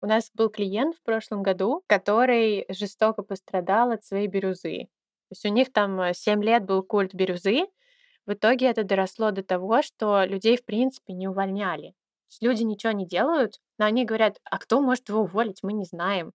У нас был клиент в прошлом году, который жестоко пострадал от своей бирюзы. То есть у них там 7 лет был культ бирюзы. В итоге это доросло до того, что людей, в принципе, не увольняли. Люди ничего не делают, но они говорят, а кто может его уволить, мы не знаем.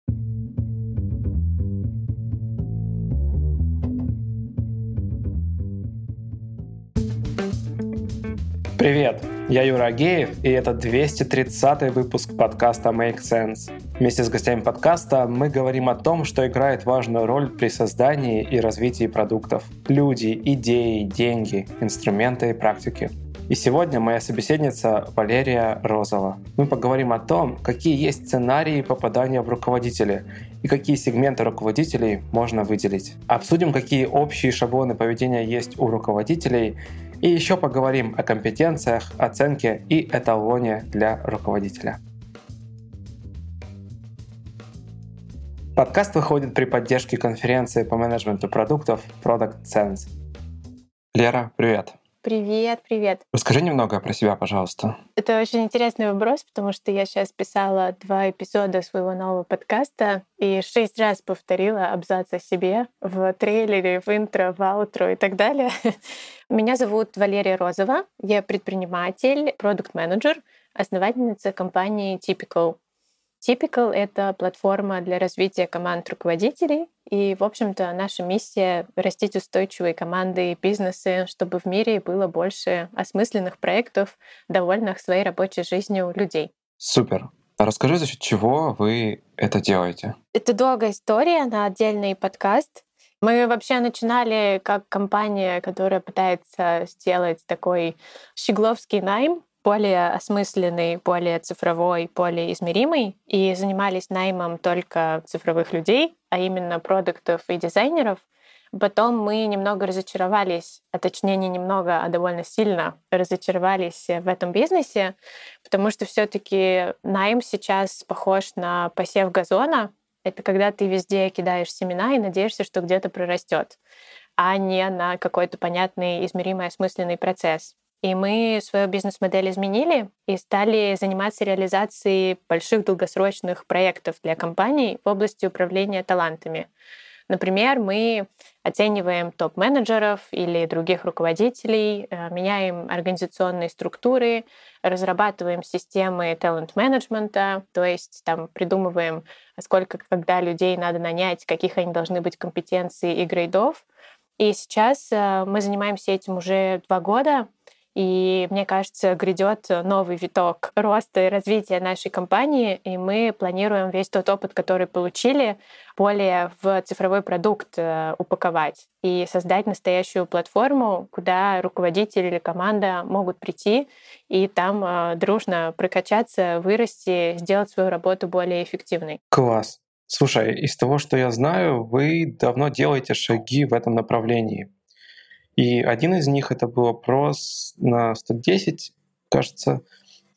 Привет, я Юра Агеев, и это 230 выпуск подкаста Make Sense. Вместе с гостями подкаста мы говорим о том, что играет важную роль при создании и развитии продуктов. Люди, идеи, деньги, инструменты и практики. И сегодня моя собеседница Валерия Розова. Мы поговорим о том, какие есть сценарии попадания в руководители и какие сегменты руководителей можно выделить. Обсудим, какие общие шаблоны поведения есть у руководителей и еще поговорим о компетенциях, оценке и эталоне для руководителя. Подкаст выходит при поддержке конференции по менеджменту продуктов Product Sense. Лера, привет! Привет, привет. Расскажи немного про себя, пожалуйста. Это очень интересный вопрос, потому что я сейчас писала два эпизода своего нового подкаста и шесть раз повторила абзац о себе в трейлере, в интро, в аутро и так далее. Меня зовут Валерия Розова. Я предприниматель, продукт-менеджер, основательница компании Typical. Typical — это платформа для развития команд руководителей. И, в общем-то, наша миссия — растить устойчивые команды и бизнесы, чтобы в мире было больше осмысленных проектов, довольных своей рабочей жизнью людей. Супер. А расскажи, за счет чего вы это делаете? Это долгая история на отдельный подкаст. Мы вообще начинали как компания, которая пытается сделать такой щегловский найм, более осмысленный, более цифровой, более измеримый, и занимались наймом только цифровых людей, а именно продуктов и дизайнеров. Потом мы немного разочаровались, а точнее не немного, а довольно сильно разочаровались в этом бизнесе, потому что все таки найм сейчас похож на посев газона. Это когда ты везде кидаешь семена и надеешься, что где-то прорастет, а не на какой-то понятный, измеримый, осмысленный процесс. И мы свою бизнес-модель изменили и стали заниматься реализацией больших долгосрочных проектов для компаний в области управления талантами. Например, мы оцениваем топ-менеджеров или других руководителей, э, меняем организационные структуры, разрабатываем системы талант-менеджмента, то есть там придумываем, сколько когда людей надо нанять, каких они должны быть компетенций и грейдов. И сейчас э, мы занимаемся этим уже два года, и мне кажется, грядет новый виток роста и развития нашей компании, и мы планируем весь тот опыт, который получили, более в цифровой продукт э, упаковать и создать настоящую платформу, куда руководитель или команда могут прийти и там э, дружно прокачаться, вырасти, сделать свою работу более эффективной. Класс. Слушай, из того, что я знаю, вы давно делаете шаги в этом направлении. И один из них это был опрос на 110, кажется,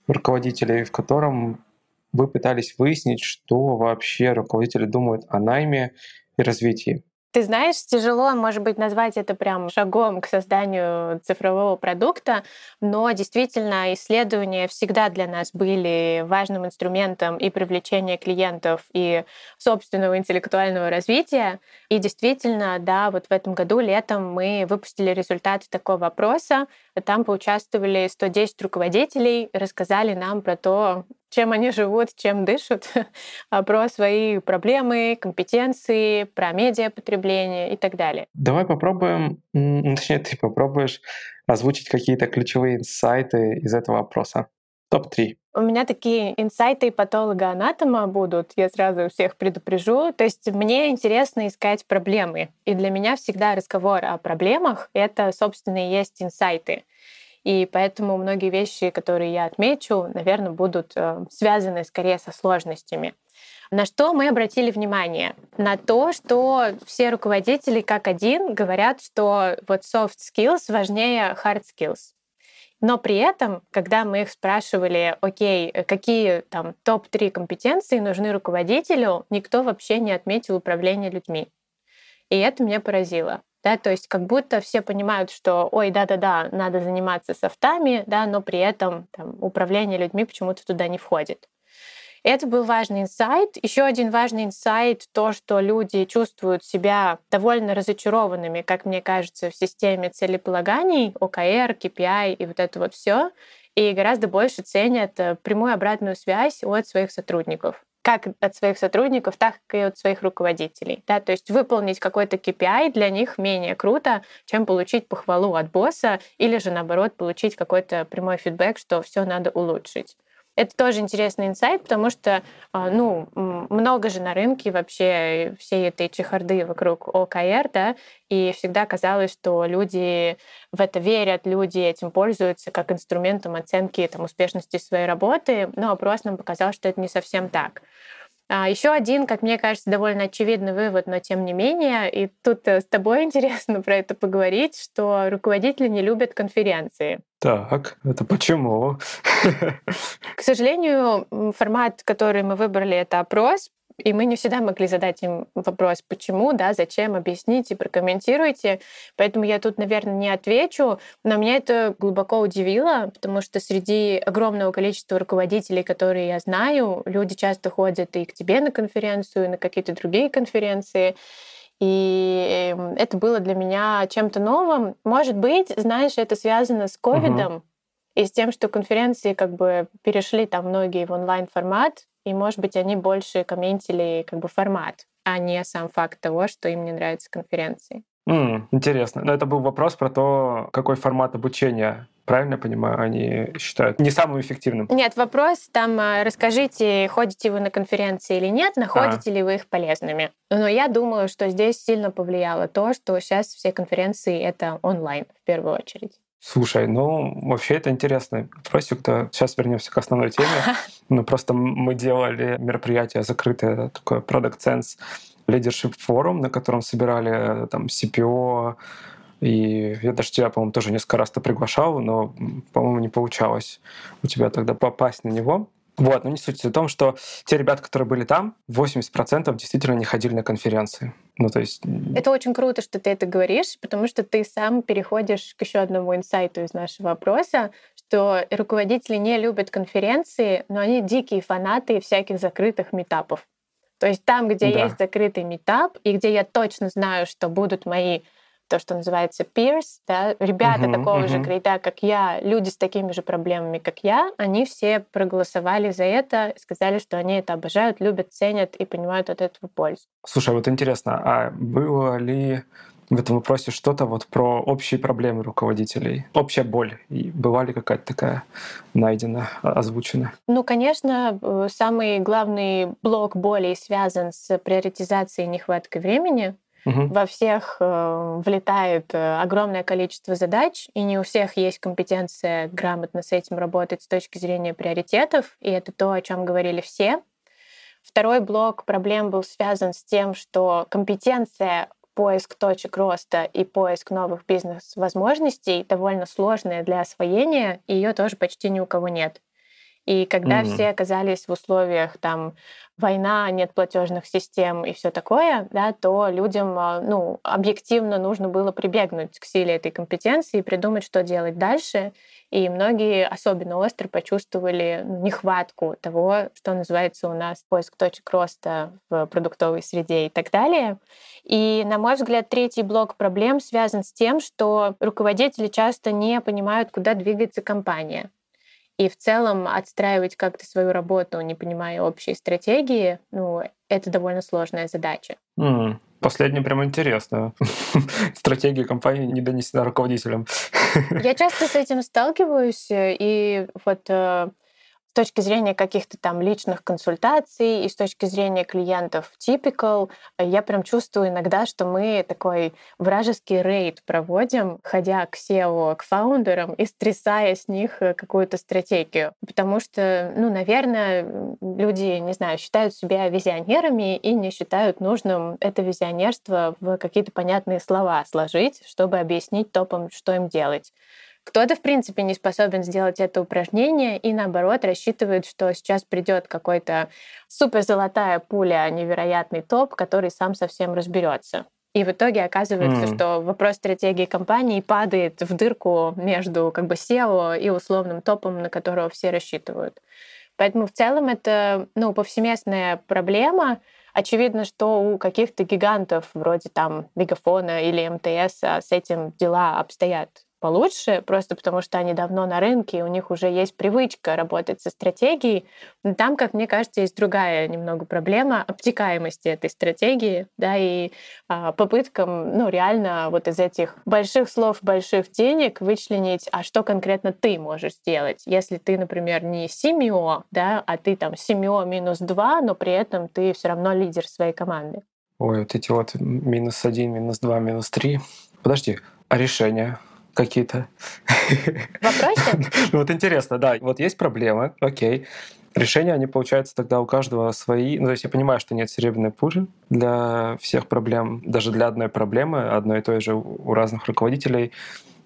руководителей, в котором вы пытались выяснить, что вообще руководители думают о найме и развитии. Ты знаешь, тяжело, может быть, назвать это прям шагом к созданию цифрового продукта, но действительно исследования всегда для нас были важным инструментом и привлечения клиентов, и собственного интеллектуального развития. И действительно, да, вот в этом году летом мы выпустили результаты такого опроса. Там поучаствовали 110 руководителей, рассказали нам про то, чем они живут, чем дышат, про свои проблемы, компетенции, про медиапотребление и так далее. Давай попробуем, точнее, ты попробуешь озвучить какие-то ключевые инсайты из этого опроса. Топ-3. У меня такие инсайты патолога-анатома будут, я сразу всех предупрежу. То есть мне интересно искать проблемы. И для меня всегда разговор о проблемах — это, собственно, и есть инсайты. И поэтому многие вещи, которые я отмечу, наверное, будут э, связаны скорее со сложностями. На что мы обратили внимание? На то, что все руководители как один говорят, что вот soft skills важнее hard skills. Но при этом, когда мы их спрашивали, окей, какие там топ-3 компетенции нужны руководителю, никто вообще не отметил управление людьми. И это меня поразило да, то есть как будто все понимают, что, ой, да-да-да, надо заниматься софтами, да, но при этом там, управление людьми почему-то туда не входит. Это был важный инсайт. Еще один важный инсайт — то, что люди чувствуют себя довольно разочарованными, как мне кажется, в системе целеполаганий, ОКР, KPI и вот это вот все, и гораздо больше ценят э, прямую обратную связь от своих сотрудников как от своих сотрудников, так и от своих руководителей. Да? То есть выполнить какой-то KPI для них менее круто, чем получить похвалу от босса или же, наоборот, получить какой-то прямой фидбэк, что все надо улучшить. Это тоже интересный инсайт, потому что, а, ну, много же на рынке вообще всей этой чехарды вокруг ОКР, да, и всегда казалось, что люди в это верят, люди этим пользуются как инструментом оценки там, успешности своей работы, но опрос нам показал, что это не совсем так. А еще один, как мне кажется, довольно очевидный вывод, но тем не менее, и тут э, с тобой интересно про это поговорить, что руководители не любят конференции. Так, это почему? К сожалению, формат, который мы выбрали, это опрос, и мы не всегда могли задать им вопрос, почему, да, зачем, объясните, прокомментируйте. Поэтому я тут, наверное, не отвечу, но меня это глубоко удивило, потому что среди огромного количества руководителей, которые я знаю, люди часто ходят и к тебе на конференцию, и на какие-то другие конференции. И эм, это было для меня чем-то новым. Может быть, знаешь, это связано с ковидом, угу. и с тем, что конференции как бы перешли там многие в онлайн-формат, и, может быть, они больше комментили как бы формат, а не сам факт того, что им не нравятся конференции. Mm, интересно. Но это был вопрос про то, какой формат обучения правильно понимаю, они считают не самым эффективным? Нет, вопрос там, а, расскажите, ходите вы на конференции или нет, находите а. ли вы их полезными. Но я думаю, что здесь сильно повлияло то, что сейчас все конференции — это онлайн в первую очередь. Слушай, ну вообще это интересный вопросик. -то. Сейчас вернемся к основной теме. Ну просто мы делали мероприятие закрытое, такое Product Sense Leadership Forum, на котором собирали там CPO, и я даже тебя, по-моему, тоже несколько раз-то приглашал, но, по-моему, не получалось у тебя тогда попасть на него. Вот, но не суть в том, что те ребята, которые были там, 80% действительно не ходили на конференции. Ну, то есть... Это очень круто, что ты это говоришь, потому что ты сам переходишь к еще одному инсайту из нашего опроса, что руководители не любят конференции, но они дикие фанаты всяких закрытых метапов. То есть там, где да. есть закрытый метап, и где я точно знаю, что будут мои то, что называется peers, да, ребята uh-huh, такого uh-huh. же грейда, как я, люди с такими же проблемами, как я, они все проголосовали за это, сказали, что они это обожают, любят, ценят и понимают от этого пользу. Слушай, вот интересно, а было ли в этом вопросе что-то вот про общие проблемы руководителей, общая боль. И была ли какая-то такая найдена, озвучена? Ну, конечно, э, самый главный блок боли связан с приоритизацией нехваткой времени. Угу. Во всех э, влетает э, огромное количество задач, и не у всех есть компетенция грамотно с этим работать с точки зрения приоритетов, и это то, о чем говорили все. Второй блок проблем был связан с тем, что компетенция поиск точек роста и поиск новых бизнес-возможностей довольно сложная для освоения, и ее тоже почти ни у кого нет. И когда mm-hmm. все оказались в условиях там война, нет платежных систем и все такое, да, то людям а, ну, объективно нужно было прибегнуть к силе этой компетенции и придумать, что делать дальше. И многие особенно остро почувствовали нехватку того, что называется у нас поиск точек роста в продуктовой среде и так далее. И, на мой взгляд, третий блок проблем связан с тем, что руководители часто не понимают, куда двигается компания. И в целом отстраивать как-то свою работу, не понимая общей стратегии, ну, это довольно сложная задача. Mm. Последнее прям интересно. Стратегия компании не донесена руководителям. Я часто с этим сталкиваюсь, и вот э, с точки зрения каких-то там личных консультаций и с точки зрения клиентов typical, я прям чувствую иногда, что мы такой вражеский рейд проводим, ходя к SEO, к фаундерам и стрясая с них э, какую-то стратегию. Потому что, ну, наверное, люди, не знаю, считают себя визионерами и не считают нужным это визионерство в какие-то понятные слова сложить, чтобы объяснить топам, что им делать. Кто-то, в принципе, не способен сделать это упражнение и, наоборот, рассчитывает, что сейчас придет какой-то суперзолотая пуля, невероятный топ, который сам совсем разберется. И в итоге оказывается, mm. что вопрос стратегии компании падает в дырку между как бы SEO и условным топом, на которого все рассчитывают. Поэтому в целом это ну, повсеместная проблема. Очевидно, что у каких-то гигантов вроде там Мегафона или МТС а, с этим дела обстоят получше, просто потому что они давно на рынке, и у них уже есть привычка работать со стратегией. Но там, как мне кажется, есть другая немного проблема обтекаемости этой стратегии, да, и а, попыткам, ну, реально вот из этих больших слов, больших денег вычленить, а что конкретно ты можешь сделать, если ты, например, не семио, да, а ты там семио минус два, но при этом ты все равно лидер своей команды. Ой, вот эти вот минус один, минус два, минус три. Подожди, а решение? Какие-то. Вопросы? Ну, вот интересно, да. Вот есть проблемы, окей. Решения, они, получается, тогда у каждого свои. Ну, то есть я понимаю, что нет серебряной пули для всех проблем, даже для одной проблемы, одной и той же у разных руководителей.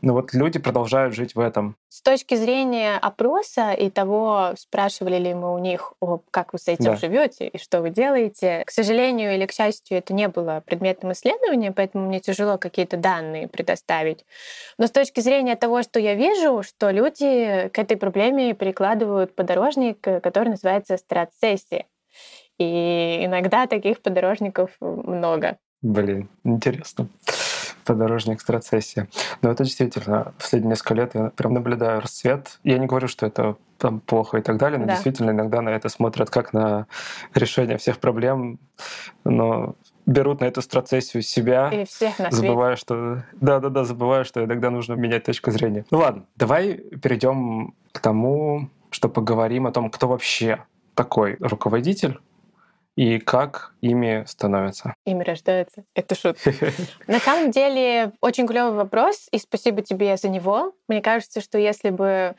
Но вот люди продолжают жить в этом. С точки зрения опроса и того, спрашивали ли мы у них, о, как вы с этим да. живете и что вы делаете, к сожалению или к счастью, это не было предметом исследования, поэтому мне тяжело какие-то данные предоставить. Но с точки зрения того, что я вижу, что люди к этой проблеме перекладывают подорожник, который называется стратсессия. И иногда таких подорожников много. Блин, интересно подорожник страцессия. Но это действительно, последние несколько лет я прям наблюдаю расцвет. Я не говорю, что это там плохо и так далее, но да. действительно иногда на это смотрят как на решение всех проблем, но берут на эту страцессию себя, и всех на забывая, что да, да, да, забывая, что иногда нужно менять точку зрения. Ну ладно, давай перейдем к тому, что поговорим о том, кто вообще такой руководитель, и как ими становятся? Ими рождаются. Это шутка. На самом деле, очень клевый вопрос, и спасибо тебе за него. Мне кажется, что если бы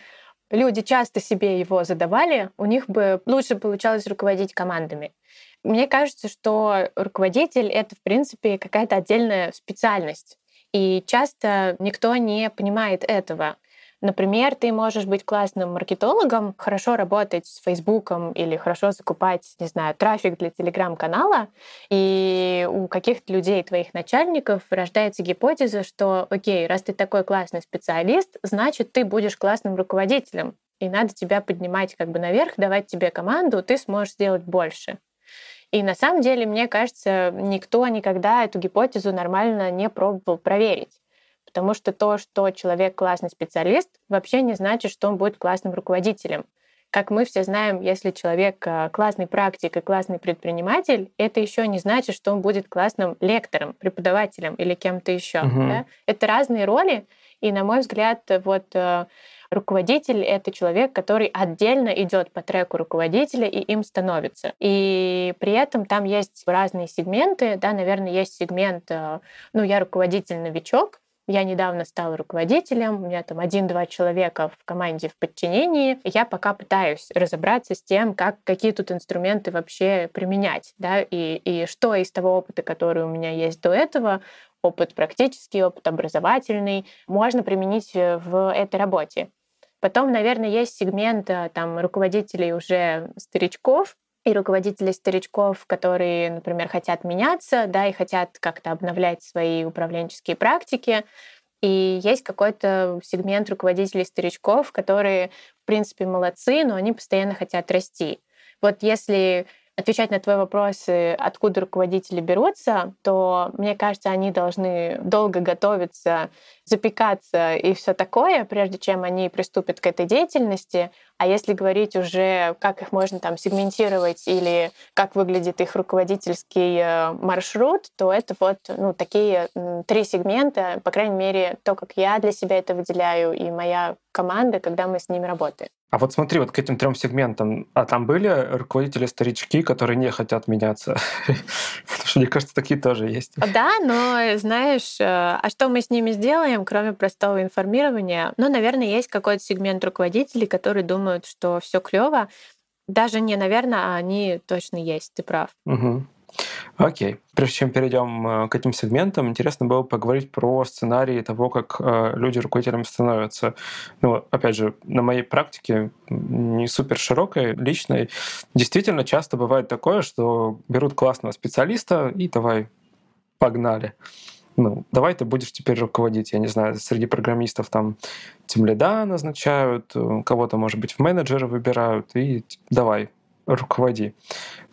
люди часто себе его задавали, у них бы лучше получалось руководить командами. Мне кажется, что руководитель — это, в принципе, какая-то отдельная специальность. И часто никто не понимает этого. Например, ты можешь быть классным маркетологом, хорошо работать с Фейсбуком или хорошо закупать, не знаю, трафик для телеграм-канала, и у каких-то людей, твоих начальников, рождается гипотеза, что, окей, раз ты такой классный специалист, значит, ты будешь классным руководителем, и надо тебя поднимать как бы наверх, давать тебе команду, ты сможешь сделать больше. И на самом деле, мне кажется, никто никогда эту гипотезу нормально не пробовал проверить. Потому что то, что человек классный специалист, вообще не значит, что он будет классным руководителем. Как мы все знаем, если человек э, классный практик и классный предприниматель, это еще не значит, что он будет классным лектором, преподавателем или кем-то еще. Угу. Да? Это разные роли, и, на мой взгляд, вот э, руководитель — это человек, который отдельно идет по треку руководителя и им становится. И при этом там есть разные сегменты, да, наверное, есть сегмент, э, ну, я руководитель-новичок, я недавно стала руководителем, у меня там один-два человека в команде в подчинении. Я пока пытаюсь разобраться с тем, как, какие тут инструменты вообще применять, да, и, и что из того опыта, который у меня есть до этого, опыт практический, опыт образовательный, можно применить в этой работе. Потом, наверное, есть сегмент э, там, руководителей уже старичков, и руководителей старичков, которые, например, хотят меняться, да, и хотят как-то обновлять свои управленческие практики. И есть какой-то сегмент руководителей старичков, которые, в принципе, молодцы, но они постоянно хотят расти. Вот если отвечать на твой вопрос, откуда руководители берутся, то, мне кажется, они должны долго готовиться, запекаться и все такое, прежде чем они приступят к этой деятельности. А если говорить уже, как их можно там сегментировать или как выглядит их руководительский э, маршрут, то это вот ну, такие три сегмента, по крайней мере, то, как я для себя это выделяю, и моя команда, когда мы с ними работаем. А вот смотри, вот к этим трем сегментам, а там были руководители-старички, которые не хотят меняться? Потому что, мне кажется, такие тоже есть. Да, но знаешь, э, а что мы с ними сделаем, кроме простого информирования? Ну, наверное, есть какой-то сегмент руководителей, которые думают, что все клево. Даже не, наверное, а они точно есть, ты прав. Угу. Окей. Прежде чем перейдем э, к этим сегментам, интересно было поговорить про сценарии того, как э, люди руководителями становятся. Ну, опять же, на моей практике, не супер широкой, личной, действительно часто бывает такое, что берут классного специалиста и давай, погнали. ну, давай ты будешь теперь руководить, я не знаю, среди программистов там тем лида назначают, кого-то, может быть, в менеджеры выбирают, и давай, руководи.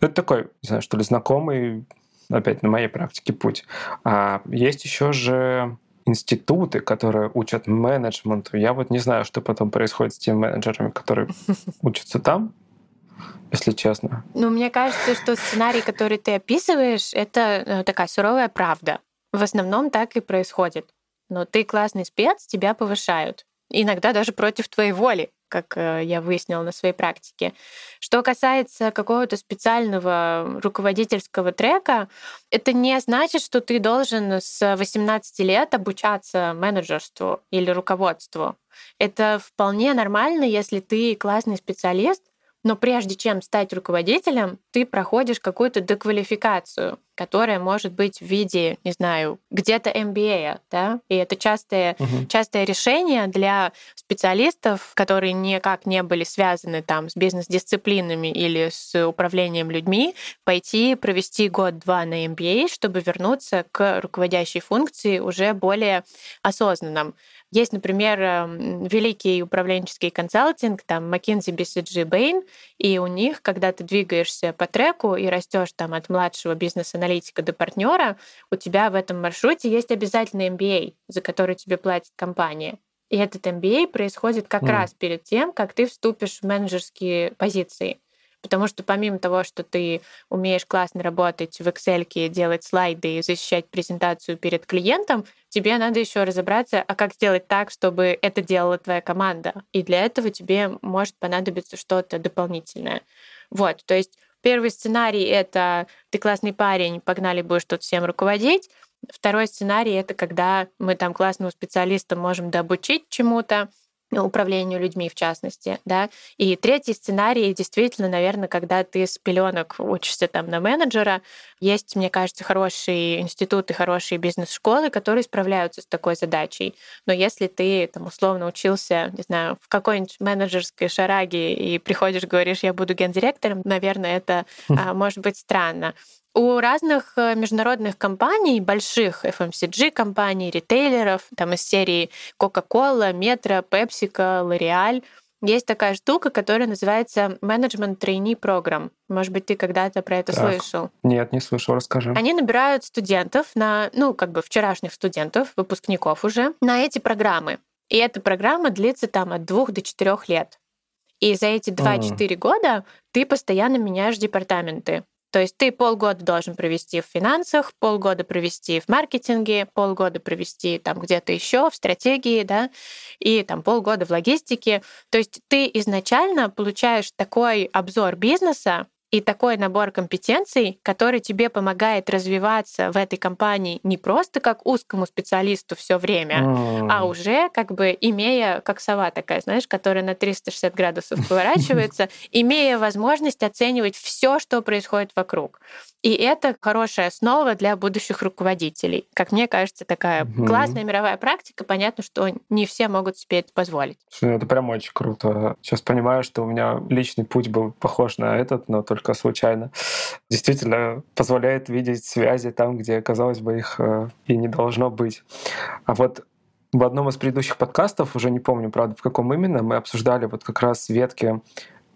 Это такой, не знаю, что ли, знакомый, опять на моей практике путь. А есть еще же институты, которые учат менеджменту. Я вот не знаю, что потом происходит с теми менеджерами, которые учатся там, если честно. Ну, мне кажется, что сценарий, который ты описываешь, это э, такая суровая правда. В основном так и происходит. Но ты классный спец, тебя повышают. Иногда даже против твоей воли как э, я выяснила на своей практике. Что касается какого-то специального руководительского трека, это не значит, что ты должен с 18 лет обучаться менеджерству или руководству. Это вполне нормально, если ты классный специалист, но прежде чем стать руководителем, ты проходишь какую-то деквалификацию, которая может быть в виде, не знаю, где-то MBA, да, и это частое, uh-huh. частое решение для специалистов, которые никак не были связаны там с бизнес-дисциплинами или с управлением людьми, пойти провести год-два на MBA, чтобы вернуться к руководящей функции уже более осознанным. Есть, например, эм, великий управленческий консалтинг, там McKinsey, BCG, Bain, и у них, когда ты двигаешься по треку и растешь там от младшего бизнес-аналитика до партнера, у тебя в этом маршруте есть обязательно MBA, за который тебе платит компания. И этот MBA происходит как mm. раз перед тем, как ты вступишь в менеджерские позиции. Потому что помимо того, что ты умеешь классно работать в Excel, делать слайды и защищать презентацию перед клиентом, тебе надо еще разобраться, а как сделать так, чтобы это делала твоя команда. И для этого тебе может понадобиться что-то дополнительное. Вот, то есть первый сценарий — это ты классный парень, погнали, будешь тут всем руководить. Второй сценарий — это когда мы там классного специалиста можем дообучить чему-то, управлению людьми в частности, да. И третий сценарий действительно, наверное, когда ты с пеленок учишься там на менеджера, есть, мне кажется, хорошие институты, хорошие бизнес-школы, которые справляются с такой задачей. Но если ты там условно учился, не знаю, в какой-нибудь менеджерской шараге и приходишь, говоришь, я буду гендиректором, наверное, это а, может быть странно. У разных э, международных компаний, больших FMCG-компаний, ритейлеров, там из серии Coca-Cola, Metro, PepsiCo, L'Oreal, есть такая штука, которая называется Management Trainee Program. Может быть, ты когда-то про это так. слышал? Нет, не слышал, расскажи. Они набирают студентов на, ну, как бы вчерашних студентов, выпускников уже, на эти программы. И эта программа длится там от двух до четырех лет. И за эти 2-4 mm. года ты постоянно меняешь департаменты. То есть ты полгода должен провести в финансах, полгода провести в маркетинге, полгода провести там где-то еще в стратегии, да, и там полгода в логистике. То есть ты изначально получаешь такой обзор бизнеса, и такой набор компетенций, который тебе помогает развиваться в этой компании не просто как узкому специалисту все время, mm. а уже как бы имея, как сова такая, знаешь, которая на 360 градусов поворачивается, имея возможность оценивать все, что происходит вокруг. И это хорошая основа для будущих руководителей. Как мне кажется, такая угу. классная мировая практика. Понятно, что не все могут себе это позволить. Ну, это прям очень круто. Сейчас понимаю, что у меня личный путь был похож на этот, но только случайно. Действительно позволяет видеть связи там, где, казалось бы, их э, и не должно быть. А вот в одном из предыдущих подкастов, уже не помню, правда, в каком именно, мы обсуждали вот как раз ветки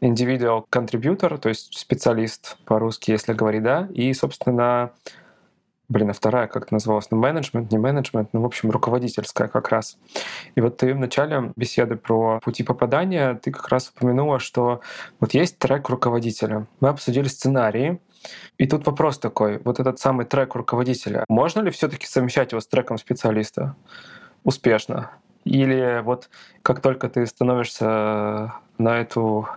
individual contributor, то есть специалист по-русски, если говорить, да, и, собственно, блин, а вторая, как это называлось, ну, менеджмент, не менеджмент, ну, в общем, руководительская как раз. И вот ты в начале беседы про пути попадания, ты как раз упомянула, что вот есть трек руководителя. Мы обсудили сценарии, и тут вопрос такой, вот этот самый трек руководителя, можно ли все таки совмещать его с треком специалиста успешно? Или вот как только ты становишься на эту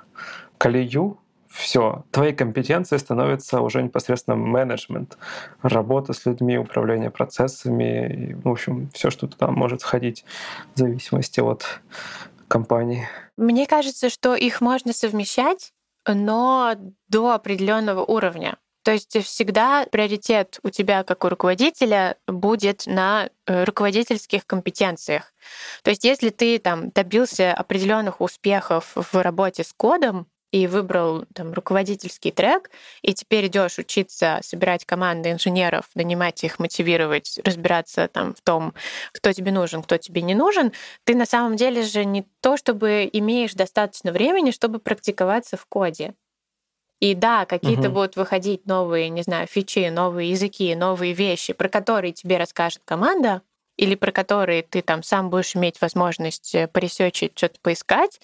колею, все, твои компетенции становятся уже непосредственно менеджмент, работа с людьми, управление процессами, и, в общем, все, что туда может входить в зависимости от компании. Мне кажется, что их можно совмещать, но до определенного уровня. То есть всегда приоритет у тебя как у руководителя будет на э, руководительских компетенциях. То есть если ты там добился определенных успехов в работе с кодом, и выбрал там руководительский трек, и теперь идешь учиться собирать команды инженеров, нанимать их, мотивировать, разбираться там в том, кто тебе нужен, кто тебе не нужен, ты на самом деле же не то, чтобы имеешь достаточно времени, чтобы практиковаться в коде. И да, какие-то угу. будут выходить новые, не знаю, фичи, новые языки, новые вещи, про которые тебе расскажет команда, или про которые ты там сам будешь иметь возможность э, поресечить, что-то поискать,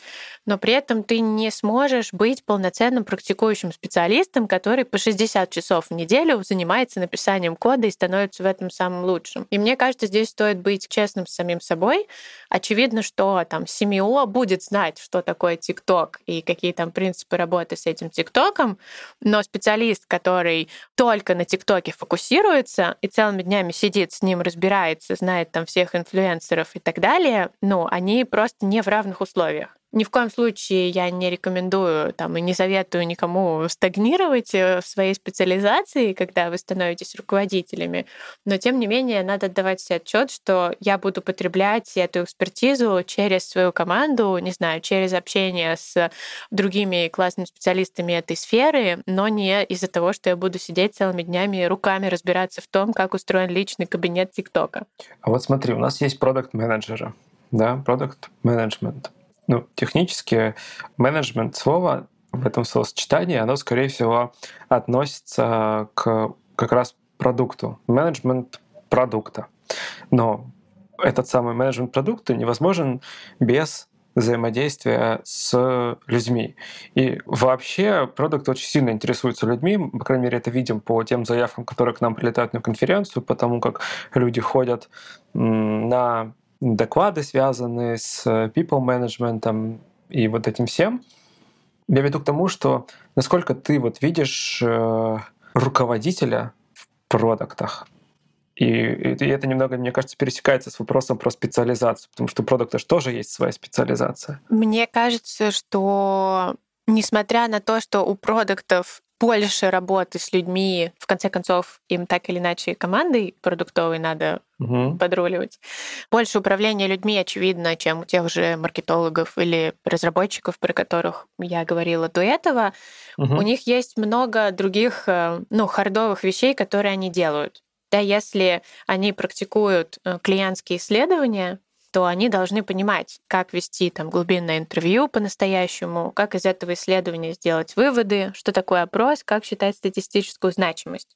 но при этом ты не сможешь быть полноценным практикующим специалистом, который по 60 часов в неделю занимается написанием кода и становится в этом самым лучшим. И мне кажется, здесь стоит быть честным с самим собой. Очевидно, что там семио будет знать, что такое ТикТок и какие там принципы работы с этим ТикТоком, но специалист, который только на ТикТоке фокусируется и целыми днями сидит с ним, разбирается, знает, знает там всех инфлюенсеров и так далее, ну, они просто не в равных условиях. Ни в коем случае я не рекомендую там, и не советую никому стагнировать э, в своей специализации, когда вы становитесь руководителями. Но тем не менее, надо отдавать себе отчет, что я буду потреблять эту экспертизу через свою команду, не знаю, через общение с другими классными специалистами этой сферы, но не из-за того, что я буду сидеть целыми днями руками разбираться в том, как устроен личный кабинет ТикТока. А вот смотри, у нас есть продукт менеджера да, продукт менеджмент ну, технически менеджмент слова в этом словосочетании, оно, скорее всего, относится к как раз продукту, менеджмент продукта. Но этот самый менеджмент продукта невозможен без взаимодействия с людьми. И вообще продукт очень сильно интересуется людьми, по крайней мере, это видим по тем заявкам, которые к нам прилетают на конференцию, потому как люди ходят на доклады, связанные с э, people management и вот этим всем. Я веду к тому, что насколько ты вот видишь э, руководителя в продуктах, и, и это немного, мне кажется, пересекается с вопросом про специализацию, потому что у продукта же тоже есть своя специализация. Мне кажется, что несмотря на то, что у продуктов больше работы с людьми, в конце концов, им так или иначе командой продуктовой надо угу. подруливать. Больше управления людьми, очевидно, чем у тех же маркетологов или разработчиков, про которых я говорила до этого. Угу. У них есть много других, э, ну, хардовых вещей, которые они делают. Да, если они практикуют э, клиентские исследования, то они должны понимать, как вести там глубинное интервью по-настоящему, как из этого исследования сделать выводы, что такое опрос, как считать статистическую значимость.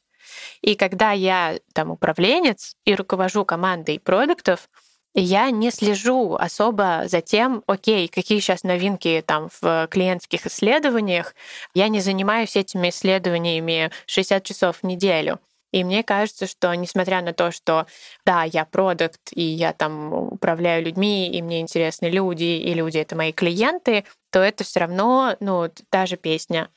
И когда я там управленец и руковожу командой продуктов, я не слежу особо за тем, окей, какие сейчас новинки там в клиентских исследованиях. Я не занимаюсь этими исследованиями 60 часов в неделю. И мне кажется, что несмотря на то, что да, я продукт, и я там управляю людьми, и мне интересны люди, и люди это мои клиенты, то это все равно, ну, та же песня.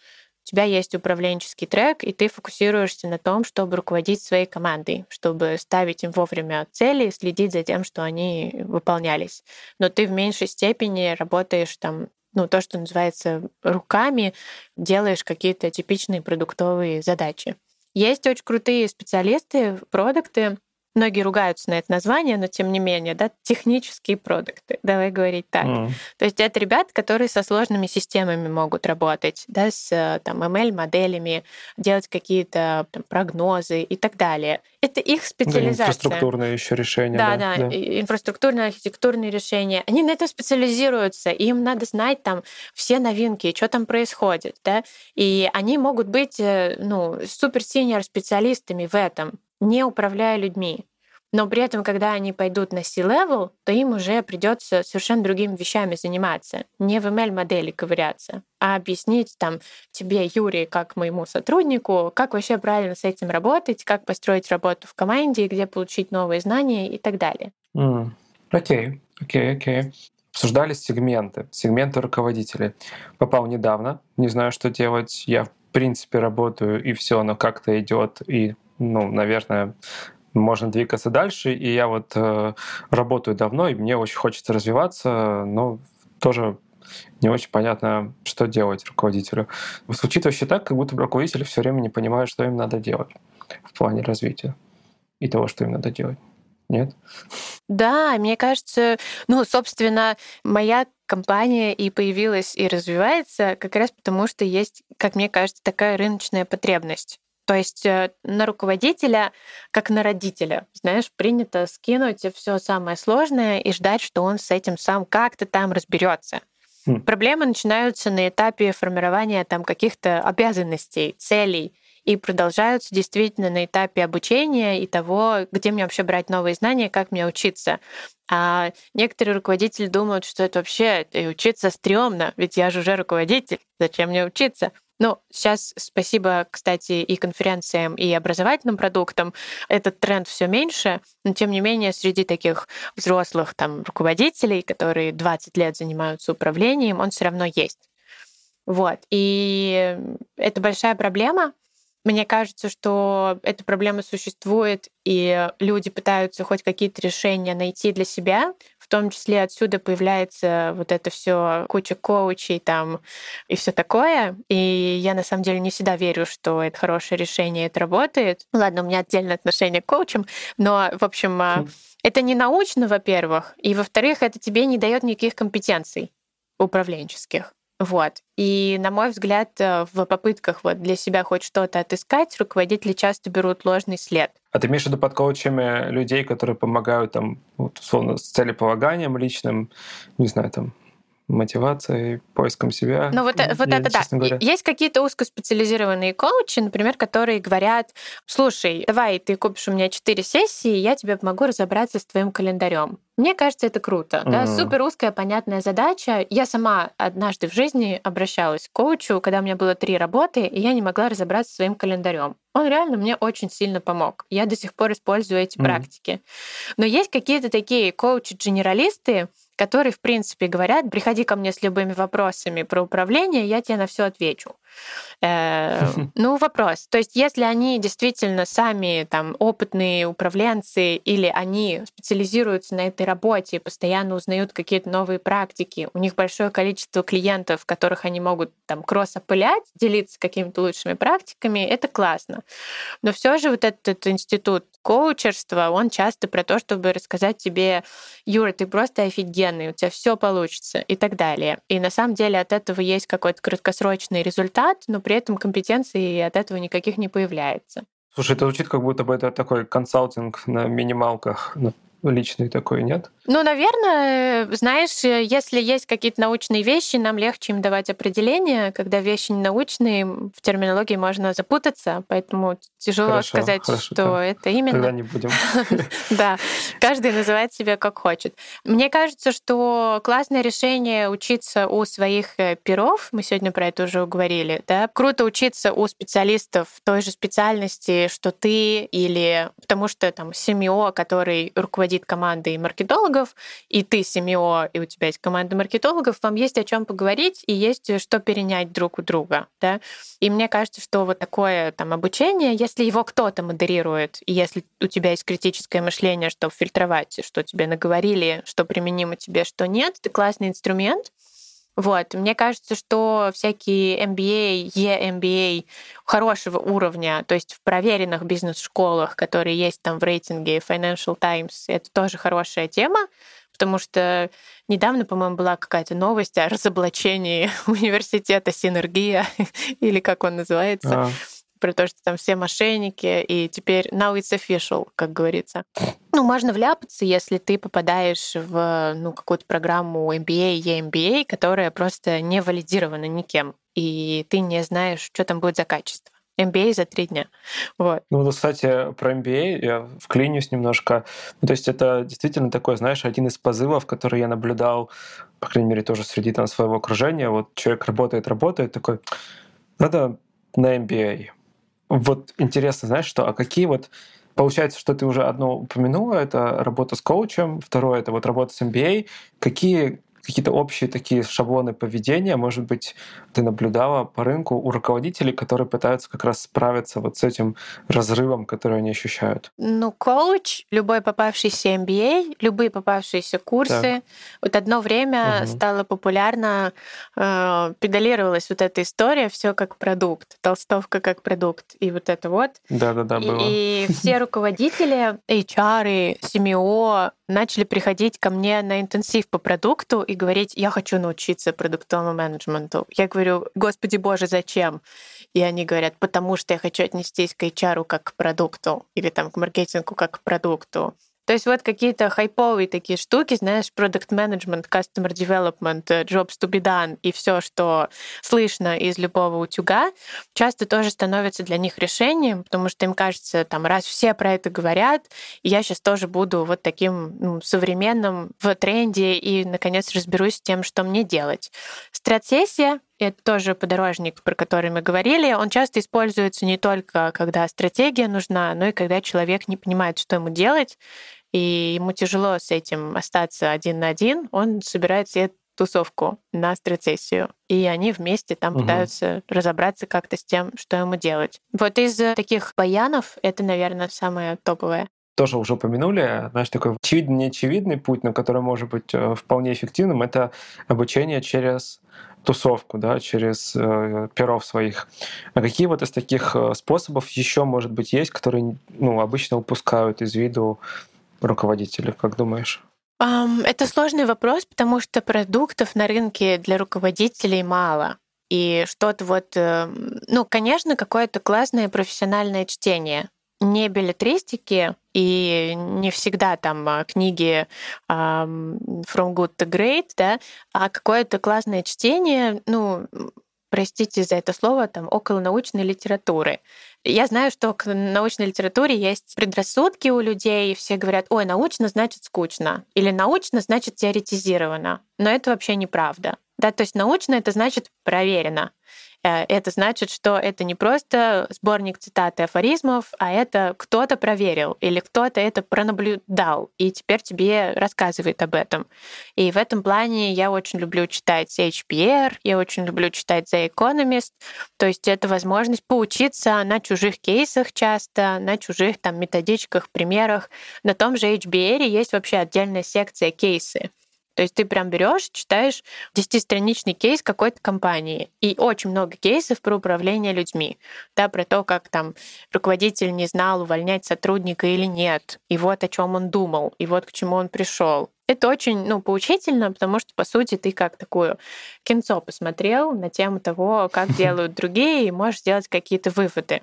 У тебя есть управленческий трек, и ты фокусируешься на том, чтобы руководить своей командой, чтобы ставить им вовремя цели следить за тем, что они выполнялись. Но ты в меньшей степени работаешь там ну, то, что называется руками, делаешь какие-то типичные продуктовые задачи. Есть очень крутые специалисты, продукты, Многие ругаются на это название, но тем не менее, да, технические продукты, давай говорить так. Mm. То есть это ребята, которые со сложными системами могут работать, да, с там, ML-моделями, делать какие-то прогнозы и так далее. Это их специализация. Да, инфраструктурные еще решения. Да, да, да, инфраструктурные, архитектурные решения. Они на этом специализируются, им надо знать там все новинки, что там происходит, да, и они могут быть, э, ну, супер-синьор специалистами в этом не управляя людьми. Но при этом, когда они пойдут на C-level, то им уже придется совершенно другими вещами заниматься. Не в ML-модели ковыряться, а объяснить там тебе, Юрий, как моему сотруднику, как вообще правильно с этим работать, как построить работу в команде, где получить новые знания и так далее. Окей, окей, окей. Обсуждали сегменты, сегменты руководителей. Попал недавно, не знаю, что делать. Я, в принципе, работаю, и все, оно как-то идет, и ну, наверное, можно двигаться дальше. И я вот э, работаю давно, и мне очень хочется развиваться, но тоже не очень понятно, что делать руководителю. Звучит вообще так, как будто руководители все время не понимают, что им надо делать в плане развития и того, что им надо делать. Нет? Да, мне кажется, ну, собственно, моя компания и появилась, и развивается как раз потому, что есть, как мне кажется, такая рыночная потребность. То есть э, на руководителя, как на родителя, знаешь, принято скинуть все самое сложное и ждать, что он с этим сам как-то там разберется. Mm. Проблемы начинаются на этапе формирования там каких-то обязанностей, целей и продолжаются действительно на этапе обучения и того, где мне вообще брать новые знания, как мне учиться. А некоторые руководители думают, что это вообще учиться стрёмно, ведь я же уже руководитель, зачем мне учиться? Ну, сейчас спасибо, кстати, и конференциям, и образовательным продуктам, этот тренд все меньше, но тем не менее среди таких взрослых там руководителей, которые 20 лет занимаются управлением, он все равно есть. Вот. И это большая проблема, мне кажется, что эта проблема существует, и люди пытаются хоть какие-то решения найти для себя. В том числе отсюда появляется вот это все куча коучей там и все такое. И я на самом деле не всегда верю, что это хорошее решение, это работает. Ладно, у меня отдельное отношение к коучам, но, в общем, mm. это не научно, во-первых, и, во-вторых, это тебе не дает никаких компетенций управленческих. Вот. И, на мой взгляд, э, в попытках вот для себя хоть что-то отыскать, руководители часто берут ложный след. А ты имеешь в виду под коучами людей, которые помогают там, вот, условно, с целеполаганием личным, не знаю, там, мотивацией, поиском себя. Ну вот, э, вот я, это да. Говоря. Есть какие-то узкоспециализированные коучи, например, которые говорят, слушай, давай ты купишь у меня 4 сессии, я тебе помогу разобраться с твоим календарем. Мне кажется, это круто. Mm-hmm. Да? Супер узкая, понятная задача. Я сама однажды в жизни обращалась к коучу, когда у меня было три работы, и я не могла разобраться со своим календарем. Он реально мне очень сильно помог. Я до сих пор использую эти mm-hmm. практики. Но есть какие-то такие коучи-генералисты, которые, в принципе, говорят, приходи ко мне с любыми вопросами про управление, я тебе на все отвечу. Э, ну, вопрос. То есть, если они действительно сами там опытные управленцы или они специализируются на этой работе, постоянно узнают какие-то новые практики, у них большое количество клиентов, которых они могут там кросс-опылять, делиться какими-то лучшими практиками, это классно. Но все же вот этот институт коучерства, он часто про то, чтобы рассказать тебе, Юра, ты просто офигенный, у тебя все получится и так далее. И на самом деле от этого есть какой-то краткосрочный результат, но при этом компетенции от этого никаких не появляется. Слушай, это звучит как будто бы это такой консалтинг на минималках, личный такой, нет? Ну, наверное, знаешь, если есть какие-то научные вещи, нам легче им давать определение. Когда вещи не научные, в терминологии можно запутаться, поэтому тяжело хорошо, сказать, хорошо, что да. это именно. Тогда не будем. Да, каждый называет себя как хочет. Мне кажется, что классное решение учиться у своих э, перов, мы сегодня про это уже говорили, да, круто учиться у специалистов той же специальности, что ты, или потому что там семьо, который руководит командой маркетологов, и ты семьё, и у тебя есть команда маркетологов, вам есть о чем поговорить и есть э, что перенять друг у друга. Да? И мне кажется, что вот такое там обучение, если его кто-то модерирует, и если у тебя есть критическое мышление, чтобы фильтровать, что тебе наговорили, что применимо тебе, что нет, это классный инструмент, вот. Мне кажется, что всякие MBA, E-MBA хорошего уровня, то есть в проверенных бизнес-школах, которые есть там в рейтинге Financial Times, это тоже хорошая тема, потому что недавно, по-моему, была какая-то новость о разоблачении университета Синергия, или как он называется. А про то, что там все мошенники, и теперь now it's official, как говорится. Ну, можно вляпаться, если ты попадаешь в ну, какую-то программу MBA, EMBA, которая просто не валидирована никем, и ты не знаешь, что там будет за качество. MBA за три дня. Вот. Ну, кстати, про MBA я вклинюсь немножко. Ну, то есть это действительно такой, знаешь, один из позывов, который я наблюдал, по крайней мере, тоже среди там, своего окружения. Вот человек работает, работает, такой, надо на MBA. Вот интересно, знаешь, что, а какие вот Получается, что ты уже одно упомянула, это работа с коучем, второе — это вот работа с MBA. Какие какие-то общие такие шаблоны поведения, может быть, ты наблюдала по рынку у руководителей, которые пытаются как раз справиться вот с этим разрывом, который они ощущают? Ну, коуч, любой попавшийся MBA, любые попавшиеся курсы. Так. Вот одно время угу. стало популярно, э, педалировалась вот эта история, все как продукт, толстовка как продукт, и вот это вот. Да-да-да, было. И, и все руководители, HR, CMO начали приходить ко мне на интенсив по продукту и говорить, я хочу научиться продуктовому менеджменту. Я говорю, господи боже, зачем? И они говорят, потому что я хочу отнестись к HR как к продукту или там к маркетингу как к продукту. То есть вот какие-то хайповые такие штуки, знаешь, product management, customer development, jobs to be done и все, что слышно из любого утюга, часто тоже становится для них решением, потому что им кажется, там, раз все про это говорят, я сейчас тоже буду вот таким ну, современным в тренде и, наконец, разберусь с тем, что мне делать. Стратсессия это тоже подорожник, про который мы говорили, он часто используется не только когда стратегия нужна, но и когда человек не понимает, что ему делать, и ему тяжело с этим остаться один на один, он собирает себе тусовку на стресс-сессию. И они вместе там угу. пытаются разобраться как-то с тем, что ему делать. Вот из таких баянов это, наверное, самое топовое тоже уже упомянули, знаешь, такой очевидный, неочевидный путь, но который может быть э, вполне эффективным, это обучение через тусовку, да, через э, перов своих. А какие вот из таких э, способов еще, может быть, есть, которые ну, обычно упускают из виду руководители, как думаешь? Это сложный вопрос, потому что продуктов на рынке для руководителей мало. И что-то вот, эм, ну, конечно, какое-то классное профессиональное чтение. Не билетристики и не всегда там а, книги um, From Good to Great, да, а какое-то классное чтение, ну, простите за это слово, там, около научной литературы. Я знаю, что к научной литературе есть предрассудки у людей, и все говорят, ой, научно значит скучно, или научно значит теоретизировано. Но это вообще неправда. Да, то есть научно это значит проверено. Э, это значит, что это не просто сборник цитат и афоризмов, а это кто-то проверил или кто-то это пронаблюдал и теперь тебе рассказывает об этом. И в этом плане я очень люблю читать HBR, я очень люблю читать The Economist, то есть это возможность поучиться на чужих кейсах часто, на чужих там методичках, примерах. На том же HBR есть вообще отдельная секция кейсы. То есть ты прям берешь, читаешь десятистраничный кейс какой-то компании. И очень много кейсов про управление людьми. Да, про то, как там руководитель не знал, увольнять сотрудника или нет. И вот о чем он думал, и вот к чему он пришел. Это очень ну, поучительно, потому что, по сути, ты как такую кинцо посмотрел на тему того, как делают другие, и можешь сделать какие-то выводы.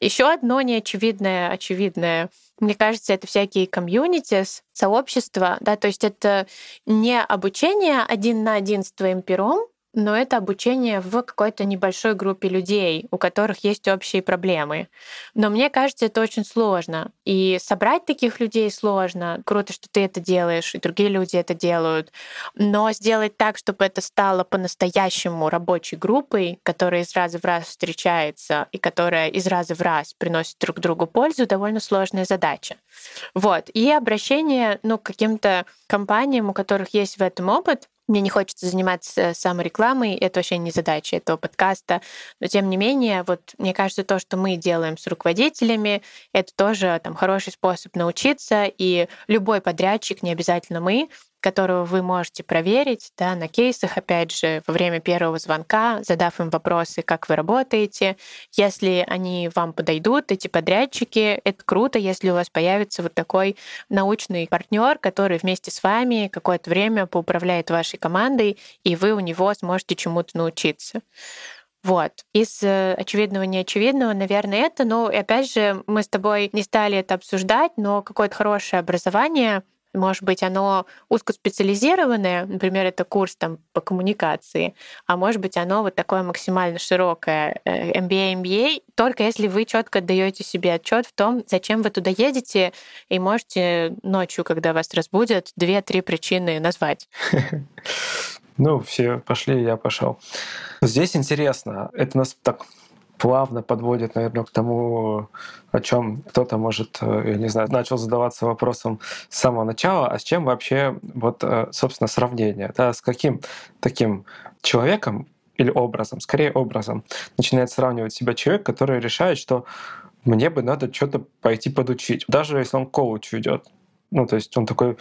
Еще одно неочевидное, очевидное, мне кажется, это всякие комьюнити, сообщества, да, то есть это не обучение один на один с твоим пером, но это обучение в какой-то небольшой группе людей, у которых есть общие проблемы. Но мне кажется, это очень сложно. И собрать таких людей сложно. Круто, что ты это делаешь, и другие люди это делают. Но сделать так, чтобы это стало по-настоящему рабочей группой, которая из раза в раз встречается и которая из раза в раз приносит друг другу пользу, довольно сложная задача. Вот. И обращение ну, к каким-то компаниям, у которых есть в этом опыт, мне не хочется заниматься саморекламой, это вообще не задача этого подкаста. Но тем не менее, вот мне кажется, то, что мы делаем с руководителями, это тоже там хороший способ научиться, и любой подрядчик, не обязательно мы, которого вы можете проверить да, на кейсах, опять же, во время первого звонка, задав им вопросы, как вы работаете. Если они вам подойдут, эти подрядчики, это круто, если у вас появится вот такой научный партнер, который вместе с вами какое-то время поуправляет вашей командой, и вы у него сможете чему-то научиться. Вот. Из э, очевидного неочевидного, наверное, это. Но, опять же, мы с тобой не стали это обсуждать, но какое-то хорошее образование может быть, оно узкоспециализированное, например, это курс там, по коммуникации, а может быть, оно вот такое максимально широкое MBA, э, MBA, только если вы четко даете себе отчет в том, зачем вы туда едете, и можете ночью, когда вас разбудят, две-три причины назвать. Ну, все пошли, я пошел. Здесь интересно. Это нас так плавно подводит, наверное, к тому, о чем кто-то, может, э, я не знаю, начал задаваться вопросом с самого начала, а с чем вообще, вот, э, собственно, сравнение, да, с каким таким человеком или образом, скорее образом, начинает сравнивать себя человек, который решает, что мне бы надо что-то пойти подучить. Даже если он коуч идет, ну, то есть он такой,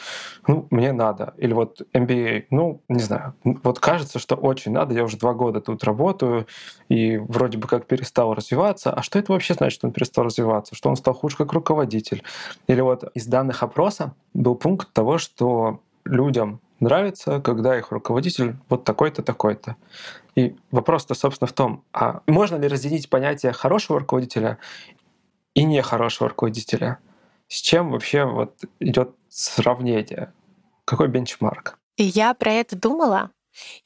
ну, мне надо. Или вот MBA, ну, не знаю. Вот кажется, что очень надо. Я уже два года тут работаю и вроде бы как перестал развиваться. А что это вообще значит, что он перестал развиваться? Что он стал хуже как руководитель? Или вот из данных опроса был пункт того, что людям нравится, когда их руководитель вот такой-то, такой-то. И вопрос-то, собственно, в том, а можно ли разделить понятие хорошего руководителя и нехорошего руководителя? С чем вообще вот идет сравнение? Какой бенчмарк? И я про это думала,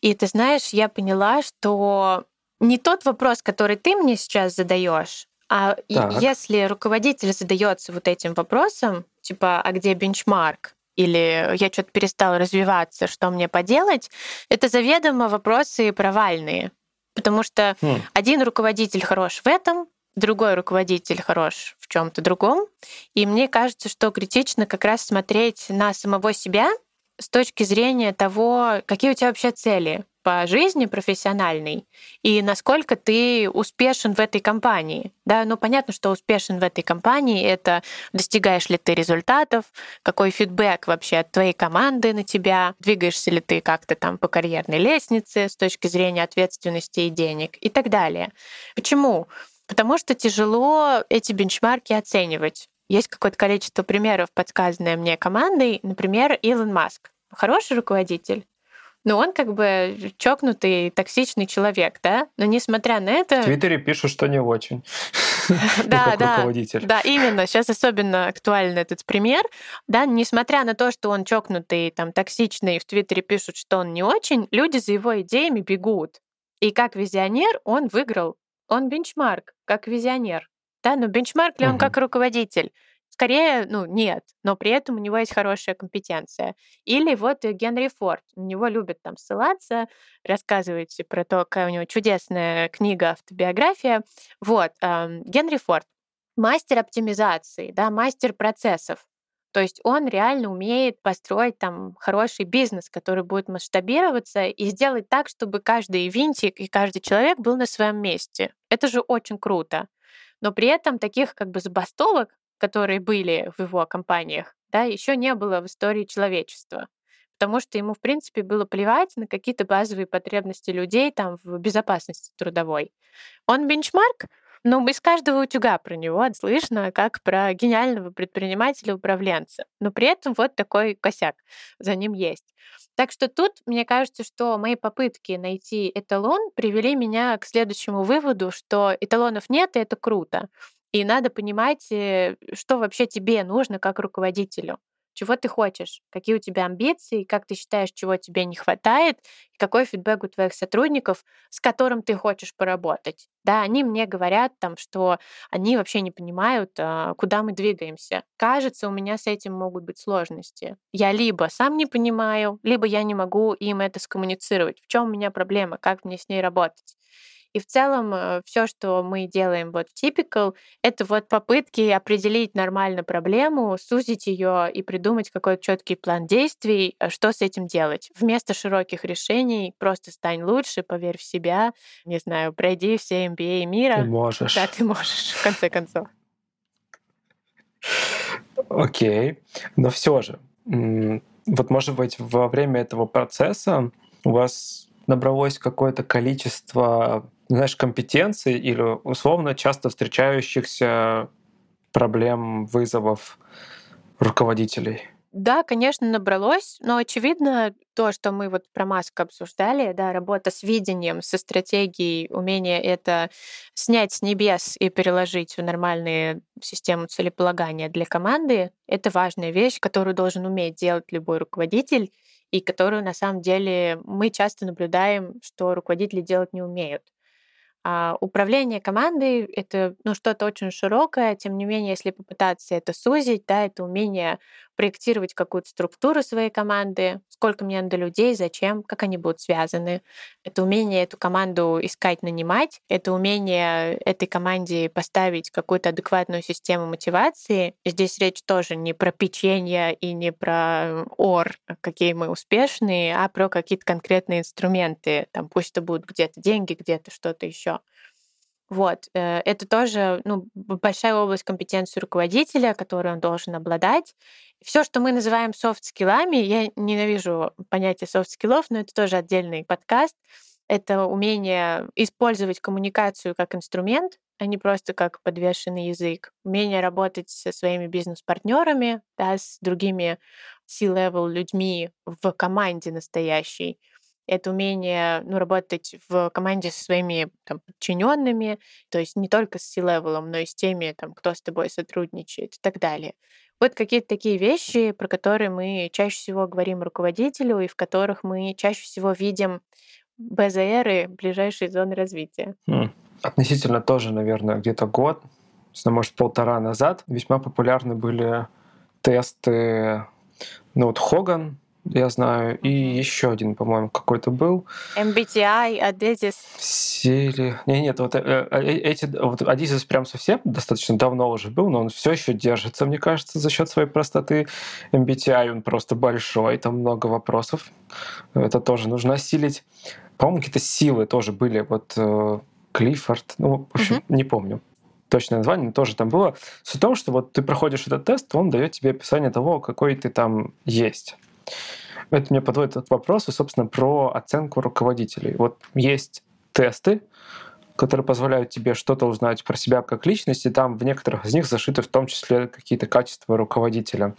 и ты знаешь, я поняла, что не тот вопрос, который ты мне сейчас задаешь, а так. если руководитель задается вот этим вопросом, типа, а где бенчмарк? Или я что-то перестал развиваться, что мне поделать? Это заведомо вопросы провальные. Потому что хм. один руководитель хорош в этом, другой руководитель хорош в чем-то другом. И мне кажется, что критично как раз смотреть на самого себя с точки зрения того, какие у тебя вообще цели по жизни профессиональной и насколько ты успешен в этой компании. Да, ну понятно, что успешен в этой компании это достигаешь ли ты результатов, какой фидбэк вообще от твоей команды на тебя, двигаешься ли ты как-то там по карьерной лестнице с точки зрения ответственности и денег и так далее. Почему? Потому что тяжело эти бенчмарки оценивать. Есть какое-то количество примеров, подсказанное мне командой. Например, Илон Маск. Хороший руководитель, но он как бы чокнутый, токсичный человек, да? Но несмотря на это... В Твиттере пишут, что не очень. Да, да, да, именно. Сейчас особенно актуален этот пример. Да, несмотря на то, что он чокнутый, там, токсичный, в Твиттере пишут, что он не очень, люди за его идеями бегут. И как визионер он выиграл он бенчмарк, как визионер. Да, но бенчмарк ли он как руководитель? Скорее, ну, нет, но при этом у него есть хорошая компетенция. Или вот Генри Форд, у него любят там ссылаться, рассказывать про то, какая у него чудесная книга, автобиография. Вот, эм, Генри Форд, мастер оптимизации, да, мастер процессов. То есть он реально умеет построить там хороший бизнес, который будет масштабироваться и сделать так, чтобы каждый винтик и каждый человек был на своем месте. Это же очень круто. Но при этом таких как бы забастовок, которые были в его компаниях, да, еще не было в истории человечества потому что ему, в принципе, было плевать на какие-то базовые потребности людей там в безопасности трудовой. Он бенчмарк, ну, из каждого утюга про него слышно, как про гениального предпринимателя-управленца. Но при этом вот такой косяк за ним есть. Так что тут, мне кажется, что мои попытки найти эталон привели меня к следующему выводу, что эталонов нет, и это круто. И надо понимать, э, что вообще тебе нужно как руководителю чего ты хочешь, какие у тебя амбиции, как ты считаешь, чего тебе не хватает, какой фидбэк у твоих сотрудников, с которым ты хочешь поработать. Да, они мне говорят там, что они вообще не понимают, а, куда мы двигаемся. Кажется, у меня с этим могут быть сложности. Я либо сам не понимаю, либо я не могу им это скоммуницировать. В чем у меня проблема, как мне с ней работать. И в целом э, все, что мы делаем вот в Typical, это вот попытки определить нормально проблему, сузить ее и придумать какой-то четкий план действий, э, что с этим делать. Вместо широких решений просто стань лучше, поверь в себя, не знаю, пройди все MBA мира. Ты можешь. Да, ты можешь, в конце концов. Окей. Но все же, вот может быть во время этого процесса у вас набралось какое-то количество знаешь, компетенций или условно часто встречающихся проблем, вызовов руководителей? Да, конечно, набралось, но очевидно то, что мы вот про Маск обсуждали, да, работа с видением, со стратегией, умение это снять с небес и переложить в нормальную систему целеполагания для команды, это важная вещь, которую должен уметь делать любой руководитель и которую на самом деле мы часто наблюдаем, что руководители делать не умеют. А управление командой — это ну, что-то очень широкое, тем не менее, если попытаться это сузить, да, это умение проектировать какую-то структуру своей команды, сколько мне надо людей, зачем, как они будут связаны. Это умение эту команду искать, нанимать, это умение этой команде поставить какую-то адекватную систему мотивации. Здесь речь тоже не про печенье и не про ор, какие мы успешные, а про какие-то конкретные инструменты. Там пусть это будут где-то деньги, где-то что-то еще. Вот, э, это тоже ну, большая область компетенции руководителя, которой он должен обладать. Все, что мы называем софт-скиллами, я ненавижу понятие софт-скиллов, но это тоже отдельный подкаст. Это умение использовать коммуникацию как инструмент, а не просто как подвешенный язык. Умение работать со своими бизнес-партнерами, да, с другими C-level людьми в команде настоящей это умение ну, работать в команде со своими там, подчиненными, то есть не только с C-level, но и с теми, там, кто с тобой сотрудничает и так далее. Вот какие-то такие вещи, про которые мы чаще всего говорим руководителю и в которых мы чаще всего видим БЗРы, ближайшие зоны развития. Хм. Относительно тоже, наверное, где-то год, может, полтора назад весьма популярны были тесты ну вот Хоган, я знаю, и еще один, по-моему, какой-то был. MBTI, Adizis. Сели. Не, нет, вот, э, э, эти, вот Adizis прям совсем достаточно давно уже был, но он все еще держится, мне кажется, за счет своей простоты. MBTI, он просто большой, там много вопросов. Это тоже нужно осилить. По-моему, какие-то силы тоже были. Вот э, Клиффорд, ну, в общем, uh-huh. не помню точное название, но тоже там было. Суть в том, что вот ты проходишь этот тест, он дает тебе описание того, какой ты там есть. Это мне подводит этот вопрос, и, собственно, про оценку руководителей. Вот есть тесты, которые позволяют тебе что-то узнать про себя как личность, и там в некоторых из них зашиты в том числе какие-то качества руководителя.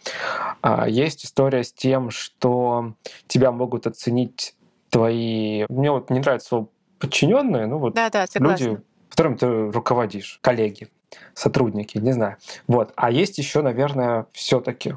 А есть история с тем, что тебя могут оценить твои... Мне вот не нравится слово подчиненные, ну вот да, да, люди, которым ты руководишь, коллеги, сотрудники, не знаю. Вот. А есть еще, наверное, все-таки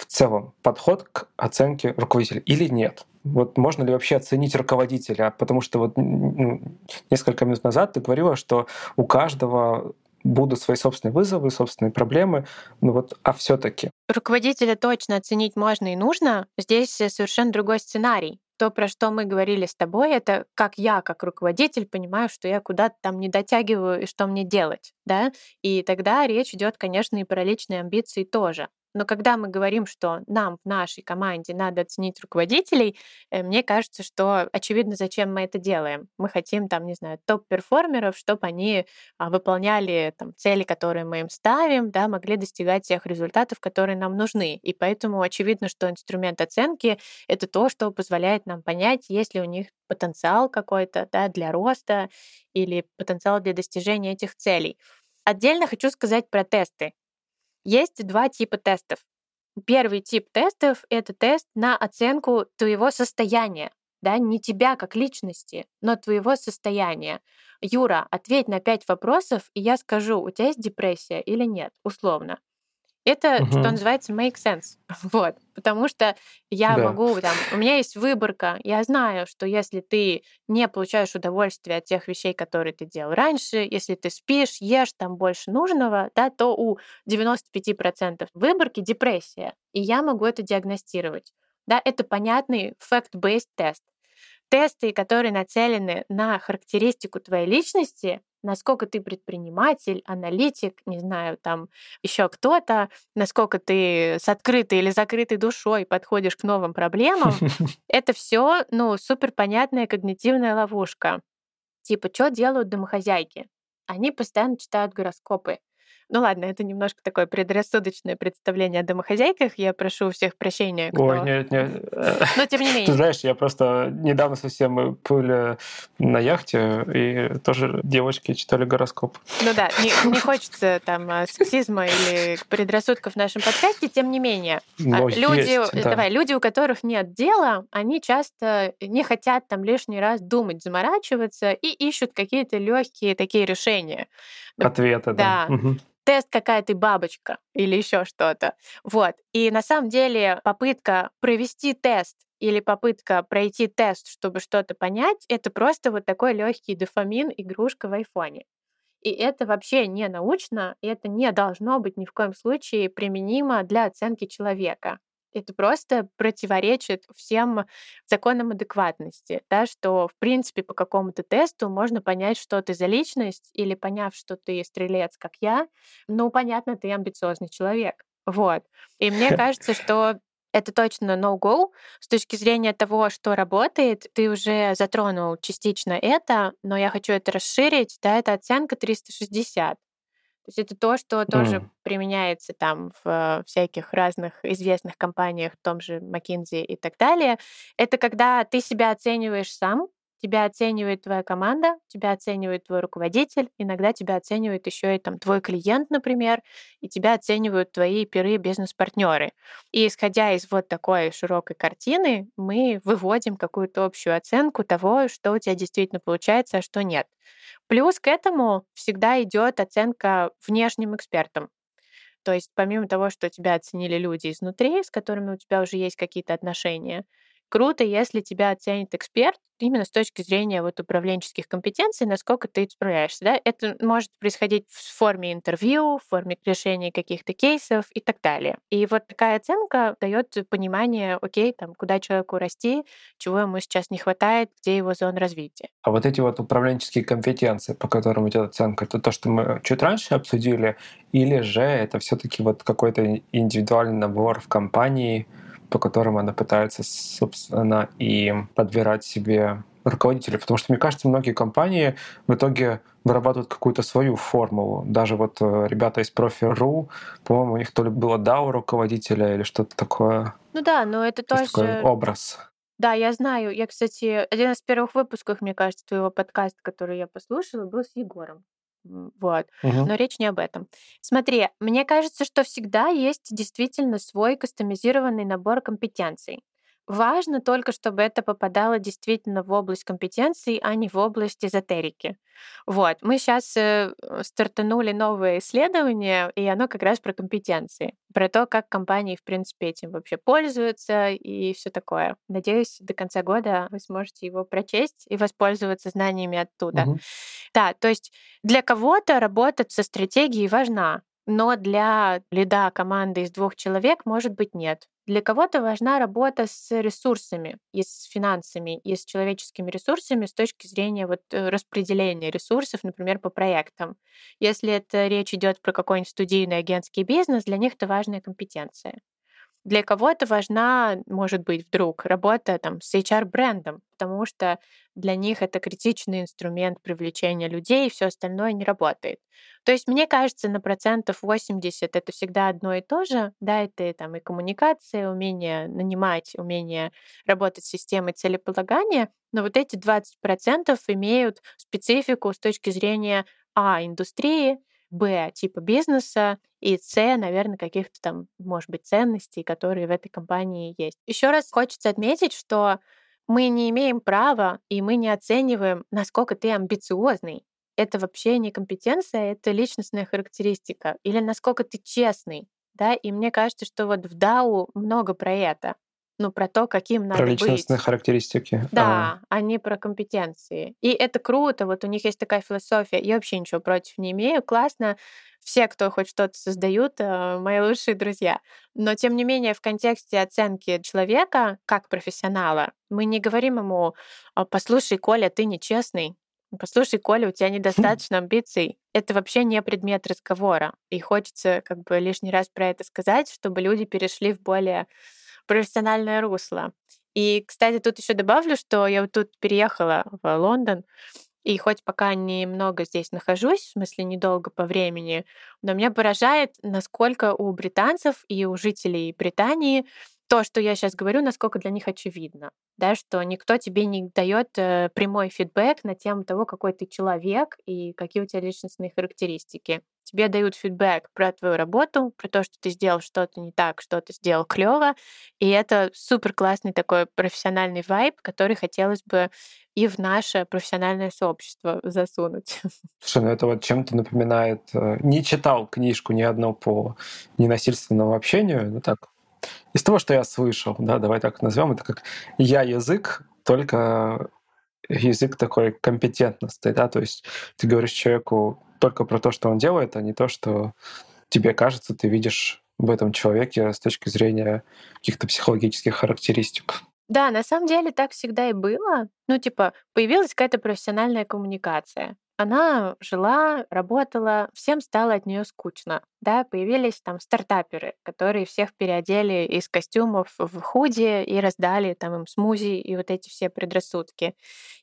в целом подход к оценке руководителя или нет? Вот можно ли вообще оценить руководителя? Потому что вот ну, несколько минут назад ты говорила, что у каждого будут свои собственные вызовы, собственные проблемы. Ну вот, а все-таки. Руководителя точно оценить можно и нужно. Здесь совершенно другой сценарий. То, про что мы говорили с тобой, это как я, как руководитель, понимаю, что я куда-то там не дотягиваю и что мне делать, да? И тогда речь идет, конечно, и про личные амбиции тоже. Но когда мы говорим, что нам в нашей команде надо оценить руководителей, э, мне кажется, что очевидно, зачем мы это делаем. Мы хотим там, не знаю, топ-перформеров, чтобы они а, выполняли там, цели, которые мы им ставим, да, могли достигать тех результатов, которые нам нужны. И поэтому очевидно, что инструмент оценки — это то, что позволяет нам понять, есть ли у них потенциал какой-то да, для роста или потенциал для достижения этих целей. Отдельно хочу сказать про тесты. Есть два типа тестов. Первый тип тестов — это тест на оценку твоего состояния, да, не тебя как личности, но твоего состояния. Юра, ответь на пять вопросов, и я скажу, у тебя есть депрессия или нет, условно. Это, угу. что называется, make sense. Вот. Потому что я да. могу, там, у меня есть выборка. Я знаю, что если ты не получаешь удовольствие от тех вещей, которые ты делал раньше, если ты спишь, ешь там больше нужного, да, то у 95% выборки депрессия. И я могу это диагностировать. Да, это понятный fact-based тест. Тесты, которые нацелены на характеристику твоей личности, насколько ты предприниматель, аналитик, не знаю, там еще кто-то, насколько ты с открытой или закрытой душой подходишь к новым проблемам, это все, ну, супер понятная когнитивная ловушка. Типа, что делают домохозяйки? Они постоянно читают гороскопы. Ну ладно, это немножко такое предрассудочное представление о домохозяйках. Я прошу всех прощения. Кто... Ой, нет, нет. Но тем не менее. Ты знаешь, я просто недавно совсем были на яхте, и тоже девочки читали гороскоп. Ну да, не, не хочется там а, сексизма или предрассудков в нашем подкасте, тем не менее. А, Но люди, есть, да. давай, люди, у которых нет дела, они часто не хотят там лишний раз думать, заморачиваться и ищут какие-то легкие такие решения. Ответы, да. да. Угу тест, какая ты бабочка или еще что-то. Вот. И на самом деле попытка провести тест или попытка пройти тест, чтобы что-то понять, это просто вот такой легкий дофамин, игрушка в айфоне. И это вообще не научно, и это не должно быть ни в коем случае применимо для оценки человека. Это просто противоречит всем законам адекватности, да, что, в принципе, по какому-то тесту можно понять, что ты за личность, или поняв, что ты стрелец, как я, ну, понятно, ты амбициозный человек. Вот. И мне кажется, что это точно no-go. С точки зрения того, что работает, ты уже затронул частично это, но я хочу это расширить. Да, это оценка 360. То есть это то, что тоже mm. применяется там в всяких разных известных компаниях, в том же McKinsey и так далее. Это когда ты себя оцениваешь сам, тебя оценивает твоя команда, тебя оценивает твой руководитель, иногда тебя оценивает еще и там твой клиент, например, и тебя оценивают твои пиры бизнес-партнеры. И исходя из вот такой широкой картины, мы выводим какую-то общую оценку того, что у тебя действительно получается, а что нет. Плюс к этому всегда идет оценка внешним экспертам. То есть помимо того, что тебя оценили люди изнутри, с которыми у тебя уже есть какие-то отношения, круто, если тебя оценит эксперт, именно с точки зрения вот управленческих компетенций, насколько ты справляешься. Да? Это может происходить в форме интервью, в форме решения каких-то кейсов и так далее. И вот такая оценка дает понимание, окей, там, куда человеку расти, чего ему сейчас не хватает, где его зона развития. А вот эти вот управленческие компетенции, по которым идет оценка, это то, что мы чуть раньше обсудили, или же это все-таки вот какой-то индивидуальный набор в компании, по которым она пытается, собственно, и подбирать себе руководителей. Потому что, мне кажется, многие компании в итоге вырабатывают какую-то свою формулу. Даже вот э, ребята из Профи.ру, по-моему, у них то ли было DAO руководителя или что-то такое. Ну да, но это то тоже... Такой образ. Да, я знаю. Я, кстати, один из первых выпусков, мне кажется, твоего подкаста, который я послушала, был с Егором. Вот. Угу. Но речь не об этом. Смотри, мне кажется, что всегда есть действительно свой кастомизированный набор компетенций. Важно только, чтобы это попадало действительно в область компетенций, а не в область эзотерики. Вот. Мы сейчас э, стартанули новое исследование, и оно как раз про компетенции, про то, как компании, в принципе, этим вообще пользуются и все такое. Надеюсь, до конца года вы сможете его прочесть и воспользоваться знаниями оттуда. Угу. Да, то есть для кого-то работать со стратегией важна, но для лида команды из двух человек, может быть, нет. Для кого-то важна работа с ресурсами, и с финансами, и с человеческими ресурсами с точки зрения вот э, распределения ресурсов, например, по проектам. Если это речь идет про какой-нибудь студийный агентский бизнес, для них это важная компетенция. Для кого-то важна, может быть, вдруг работа там, с HR-брендом, потому что для них это критичный инструмент привлечения людей, и все остальное не работает. То есть, мне кажется, на процентов 80 это всегда одно и то же. Да, это там и коммуникация, умение нанимать, умение работать с системой целеполагания, но вот эти 20% имеют специфику с точки зрения а, индустрии, Б, типа бизнеса, и С, наверное, каких-то там, может быть, ценностей, которые в этой компании есть. Еще раз хочется отметить, что мы не имеем права и мы не оцениваем, насколько ты амбициозный. Это вообще не компетенция, это личностная характеристика. Или насколько ты честный. Да? И мне кажется, что вот в DAO много про это ну, про то, каким надо Про личностные быть. характеристики. Да, а. не про компетенции. И это круто, вот у них есть такая философия. Я вообще ничего против не имею. Классно. Все, кто хоть что-то создают, э, мои лучшие друзья. Но, тем не менее, в контексте оценки человека как профессионала, мы не говорим ему, «А, послушай, Коля, ты нечестный, Послушай, Коля, у тебя недостаточно амбиций. Это вообще не предмет разговора. И хочется как бы лишний раз про это сказать, чтобы люди перешли в более профессиональное русло. И, кстати, тут еще добавлю, что я вот тут переехала в Лондон, и хоть пока немного здесь нахожусь, в смысле недолго по времени, но меня поражает, насколько у британцев и у жителей Британии то, что я сейчас говорю, насколько для них очевидно, да, что никто тебе не дает э, прямой фидбэк на тему того, какой ты человек и какие у тебя личностные характеристики. Тебе дают фидбэк про твою работу, про то, что ты сделал что-то не так, что ты сделал клево, и это супер классный такой профессиональный вайб, который хотелось бы и в наше профессиональное сообщество засунуть. Слушай, ну это вот чем-то напоминает... Э, не читал книжку ни одну по ненасильственному общению, ну так, из того, что я слышал, да, давай так назовем, это как я язык, только язык такой компетентности, да, то есть ты говоришь человеку, только про то, что он делает, а не то, что тебе кажется, ты видишь в этом человеке с точки зрения каких-то психологических характеристик. Да, на самом деле так всегда и было. Ну, типа, появилась какая-то профессиональная коммуникация. Она жила, работала, всем стало от нее скучно. Да, появились там стартаперы, которые всех переодели из костюмов в худи и раздали там им смузи и вот эти все предрассудки.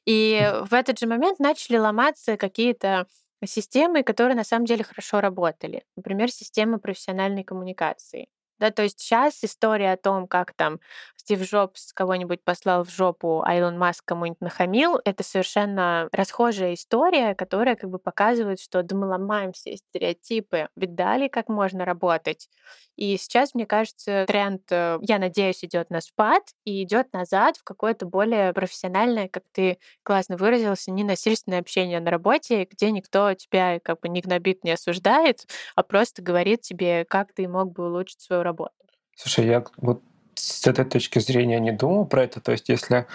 И в этот же момент начали ломаться какие-то системы, которые на самом деле хорошо работали. Например, система профессиональной коммуникации. Да, то есть сейчас история о том, как там Стив Джобс кого-нибудь послал в жопу, а Илон Маск кому-нибудь нахамил, это совершенно расхожая история, которая как бы показывает, что да мы ломаем все стереотипы, видали, как можно работать. И сейчас, мне кажется, тренд, э, я надеюсь, идет на спад и идет назад в какое-то более профессиональное, как ты классно выразился, ненасильственное общение на работе, где никто тебя как бы не гнобит, не осуждает, а просто говорит тебе, как ты мог бы улучшить свою работу. Слушай, я вот с этой точки зрения не думал про это. То есть, если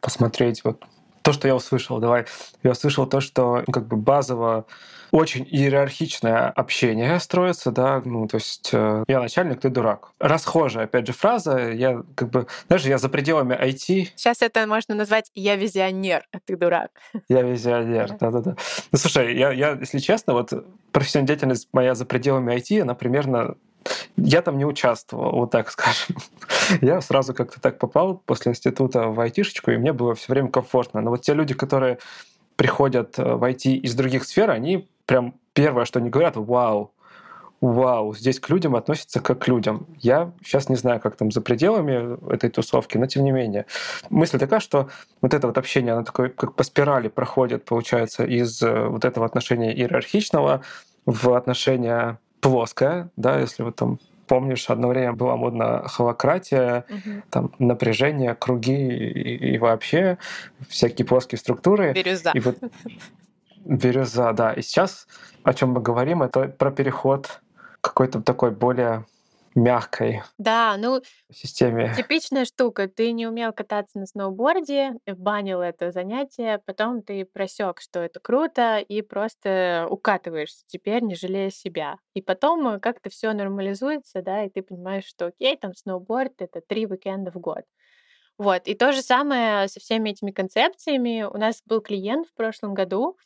посмотреть вот то, что я услышал, давай, я услышал то, что ну, как бы базово очень иерархичное общение строится, да, ну, то есть э, я начальник, ты дурак. Расхожая, опять же, фраза, я как бы, знаешь, я за пределами IT. Сейчас это можно назвать «я визионер, а ты дурак». Я визионер, да-да-да. Ну, слушай, я, я, если честно, вот профессиональная деятельность моя за пределами IT, она примерно я там не участвовал, вот так скажем. Я сразу как-то так попал после института в айтишечку, и мне было все время комфортно. Но вот те люди, которые приходят э, в IT из других сфер, они прям первое, что они говорят, вау, вау, здесь к людям относятся как к людям. Я сейчас не знаю, как там за пределами этой тусовки, но тем не менее. Мысль такая, что вот это вот общение, оно такое, как по спирали проходит, получается, из э, вот этого отношения иерархичного в отношение плоская, да, если вы там помнишь, одно время была модна холократия, угу. там напряжение, круги и, и вообще всякие плоские структуры. Бирюза. И вот бирюза, да. И сейчас о чем мы говорим, это про переход какой-то такой более мягкой да, ну, системе. Типичная штука. Ты не умел кататься на сноуборде, банил это занятие, потом ты просек, что это круто, и просто укатываешься теперь, не жалея себя. И потом э, как-то все нормализуется, да, и ты понимаешь, что окей, там сноуборд — это три уикенда в год. Вот. И то же самое со всеми этими концепциями. У нас был клиент в прошлом году,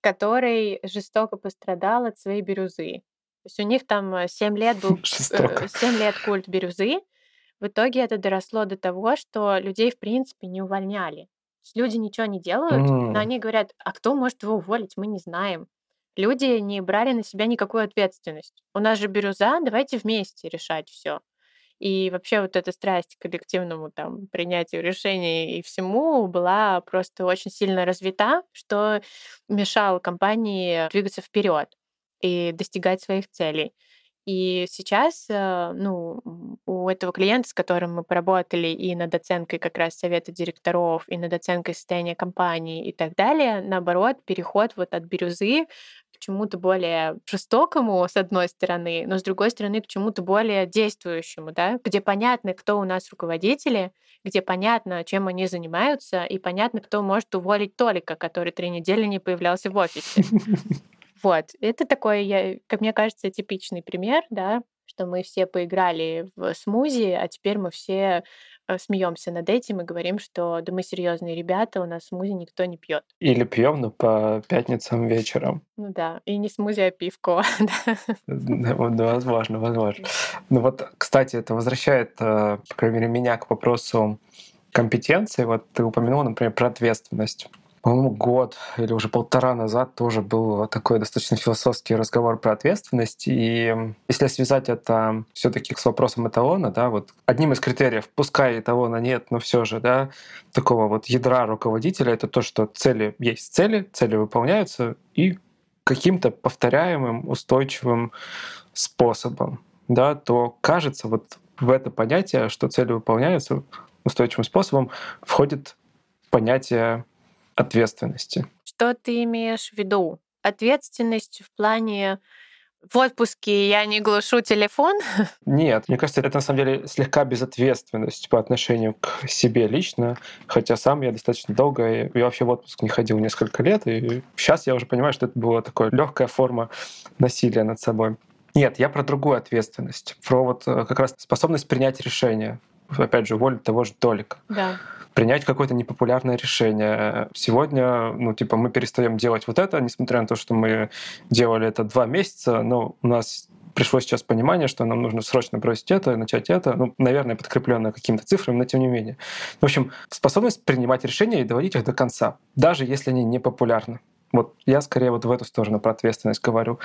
который жестоко пострадал от своей бирюзы. То есть у них там 7 э, лет был 7 э, лет культ бирюзы. В итоге это доросло до того, что людей, в принципе, не увольняли. люди ничего не делают, mm. но они говорят, а кто может его уволить, мы не знаем. Люди не брали на себя никакую ответственность. У нас же бирюза, давайте вместе решать все. И вообще вот эта страсть к коллективному там принятию решений и всему была просто очень сильно развита, что мешало компании двигаться вперед и достигать своих целей. И сейчас, э, ну, у этого клиента, с которым мы поработали и над оценкой как раз совета директоров, и над оценкой состояния компании и так далее, наоборот, переход вот от бирюзы к чему-то более жестокому, с одной стороны, но с другой стороны, к чему-то более действующему, да, где понятно, кто у нас руководители, где понятно, чем они занимаются, и понятно, кто может уволить Толика, который три недели не появлялся в офисе. Вот, это такой, я, как мне кажется, типичный пример, да, что мы все поиграли в смузи, а теперь мы все э, смеемся над этим и говорим, что да мы серьезные ребята, у нас смузи никто не пьет. Или пьем, но по пятницам вечером. Ну да, и не смузи, а пивко. да, возможно, возможно. Ну вот, кстати, это возвращает, э, по крайней мере, меня к вопросу компетенции. Вот ты упомянул, например, про ответственность по-моему, год или уже полтора назад тоже был такой достаточно философский разговор про ответственность. И если связать это все таки с вопросом эталона, да, вот одним из критериев, пускай эталона нет, но все же, да, такого вот ядра руководителя, это то, что цели есть цели, цели выполняются, и каким-то повторяемым, устойчивым способом, да, то кажется, вот в это понятие, что цели выполняются устойчивым способом, входит понятие ответственности. Что ты имеешь в виду? Ответственность в плане в отпуске я не глушу телефон? Нет, мне кажется, это на самом деле слегка безответственность по отношению к себе лично, хотя сам я достаточно долго, я вообще в отпуск не ходил несколько лет, и сейчас я уже понимаю, что это была такая легкая форма насилия над собой. Нет, я про другую ответственность, про вот э, как раз способность принять решение. Опять же, волю того же Толика. Да принять какое-то непопулярное решение. Сегодня, ну, типа, мы перестаем делать вот это, несмотря на то, что мы делали это два месяца, но у нас пришло сейчас понимание, что нам нужно срочно бросить это начать это, ну, наверное, подкрепленное какими-то цифрами, но тем не менее. В общем, способность принимать решения и доводить их до конца, даже если они не популярны. Вот я скорее вот в эту сторону про ответственность говорю.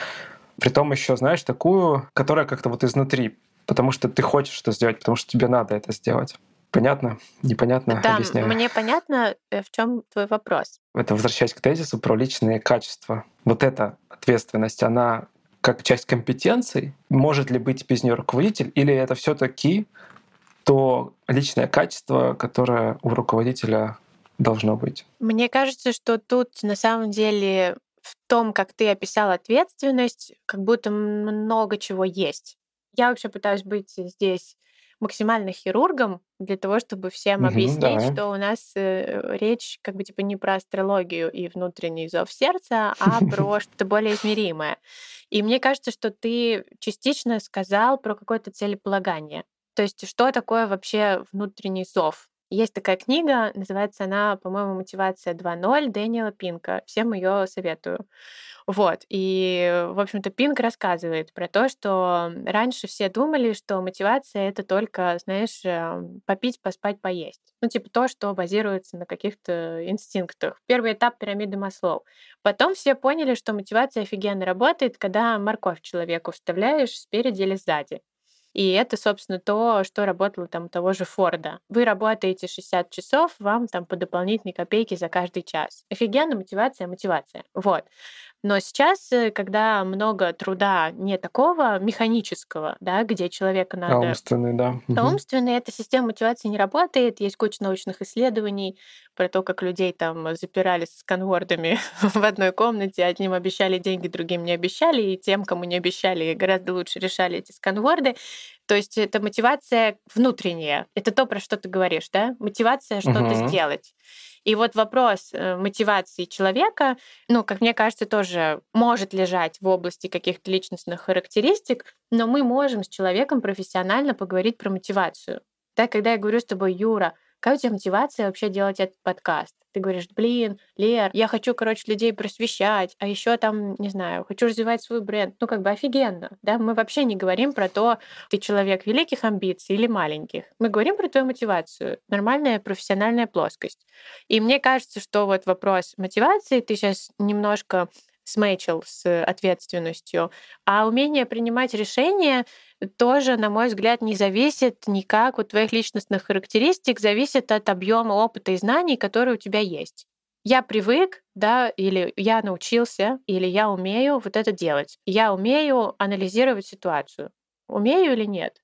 Притом еще, знаешь, такую, которая как-то вот изнутри, потому что ты хочешь это сделать, потому что тебе надо это сделать. Понятно? Непонятно? Да, Объясняю. мне понятно, э, в чем твой вопрос. Это возвращаясь к тезису про личные качества. Вот эта ответственность, она как часть компетенций, может ли быть без нее руководитель, или это все-таки то личное качество, которое у руководителя должно быть? Мне кажется, что тут на самом деле в том, как ты описал ответственность, как будто много чего есть. Я вообще пытаюсь быть здесь максимально хирургом для того, чтобы всем угу, объяснить, да. что у нас э, речь как бы типа не про астрологию и внутренний зов сердца, а про что-то более измеримое. И мне кажется, что ты частично сказал про какое-то целеполагание. То есть что такое вообще внутренний зов? Есть такая книга, называется она, по-моему, «Мотивация 2.0» Дэниела Пинка. Всем ее советую. Вот. И, в общем-то, Пинк рассказывает про то, что раньше все думали, что мотивация — это только, знаешь, эм, попить, поспать, поесть. Ну, типа то, что базируется на каких-то инстинктах. Первый этап пирамиды Маслоу. Потом все поняли, что мотивация офигенно работает, когда морковь человеку вставляешь спереди или сзади. И это, собственно, то, что работало там у того же Форда. Вы работаете 60 часов, вам там по дополнительной копейке за каждый час. Офигенно, мотивация, мотивация. Вот. Но сейчас, э, когда много труда не такого механического, да, где человека надо... А умственный, да. А умственный, эта система мотивации не работает. Есть куча научных исследований про то, как людей там запирали с конвордами в одной комнате. Одним обещали деньги, другим не обещали. И тем, кому не обещали, гораздо лучше решали эти сканворды. То есть это мотивация внутренняя. Это то, про что ты говоришь, да? Мотивация что-то угу. сделать. И вот вопрос э, мотивации человека, ну, как мне кажется, тоже может лежать в области каких-то личностных характеристик, но мы можем с человеком профессионально поговорить про мотивацию. Да, когда я говорю с тобой, Юра, какая у тебя мотивация вообще делать этот подкаст? Ты говоришь, блин, Лер, я хочу, короче, людей просвещать, а еще там, не знаю, хочу развивать свой бренд. Ну, как бы офигенно, да? Мы вообще не говорим про то, ты человек великих амбиций или маленьких. Мы говорим про твою мотивацию, нормальная профессиональная плоскость. И мне кажется, что вот вопрос мотивации ты сейчас немножко смейчил с ответственностью. А умение принимать решения тоже, на мой взгляд, не зависит никак от твоих личностных характеристик, зависит от объема опыта и знаний, которые у тебя есть. Я привык, да, или я научился, или я умею вот это делать. Я умею анализировать ситуацию. Умею или нет?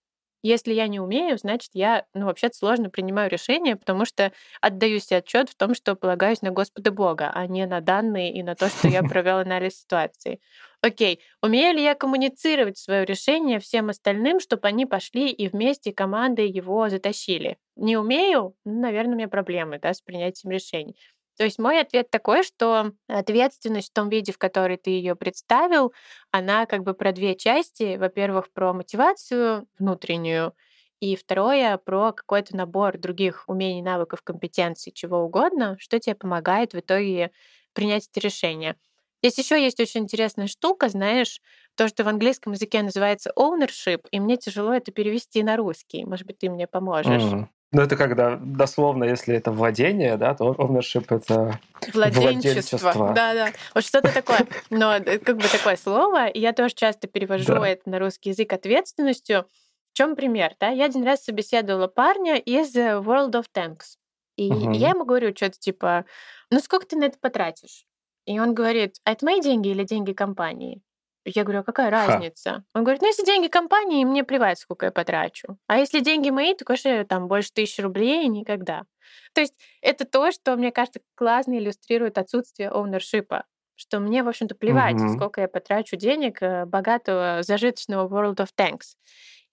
Если я не умею, значит, я, ну, вообще-то сложно принимаю решения, потому что отдаю себе отчет в том, что полагаюсь на Господа Бога, а не на данные и на то, что я провел анализ ситуации. Окей, умею ли я коммуницировать свое решение всем остальным, чтобы они пошли и вместе командой его затащили? Не умею? Ну, наверное, у меня проблемы да, с принятием решений. То есть мой ответ такой, что ответственность в том виде, в который ты ее представил, она как бы про две части. Во-первых, про мотивацию внутреннюю, и второе про какой-то набор других умений, навыков, компетенций, чего угодно, что тебе помогает в итоге принять это решение. Здесь еще есть очень интересная штука, знаешь, то, что в английском языке называется ownership, и мне тяжело это перевести на русский. Может быть, ты мне поможешь. Mm. Ну, это когда, дословно, если это владение, да, то ownership — это Владенчество. Да, да. Вот что-то такое. Но э, как бы такое слово, и я тоже часто перевожу да. это на русский язык ответственностью. В чем пример? Да? Я один раз собеседовала парня из э, World of Tanks. И угу. я ему говорю что-то типа, ну сколько ты на это потратишь? И он говорит, а это мои деньги или деньги компании? Я говорю, а какая Ха. разница? Он говорит, ну, если деньги компании, мне плевать, сколько я потрачу. А если деньги мои, то, конечно, там больше тысячи рублей никогда. То есть это то, что, мне кажется, классно иллюстрирует отсутствие оунершипа. что мне, в общем-то, плевать, mm-hmm. сколько я потрачу денег э, богатого, зажиточного World of Tanks.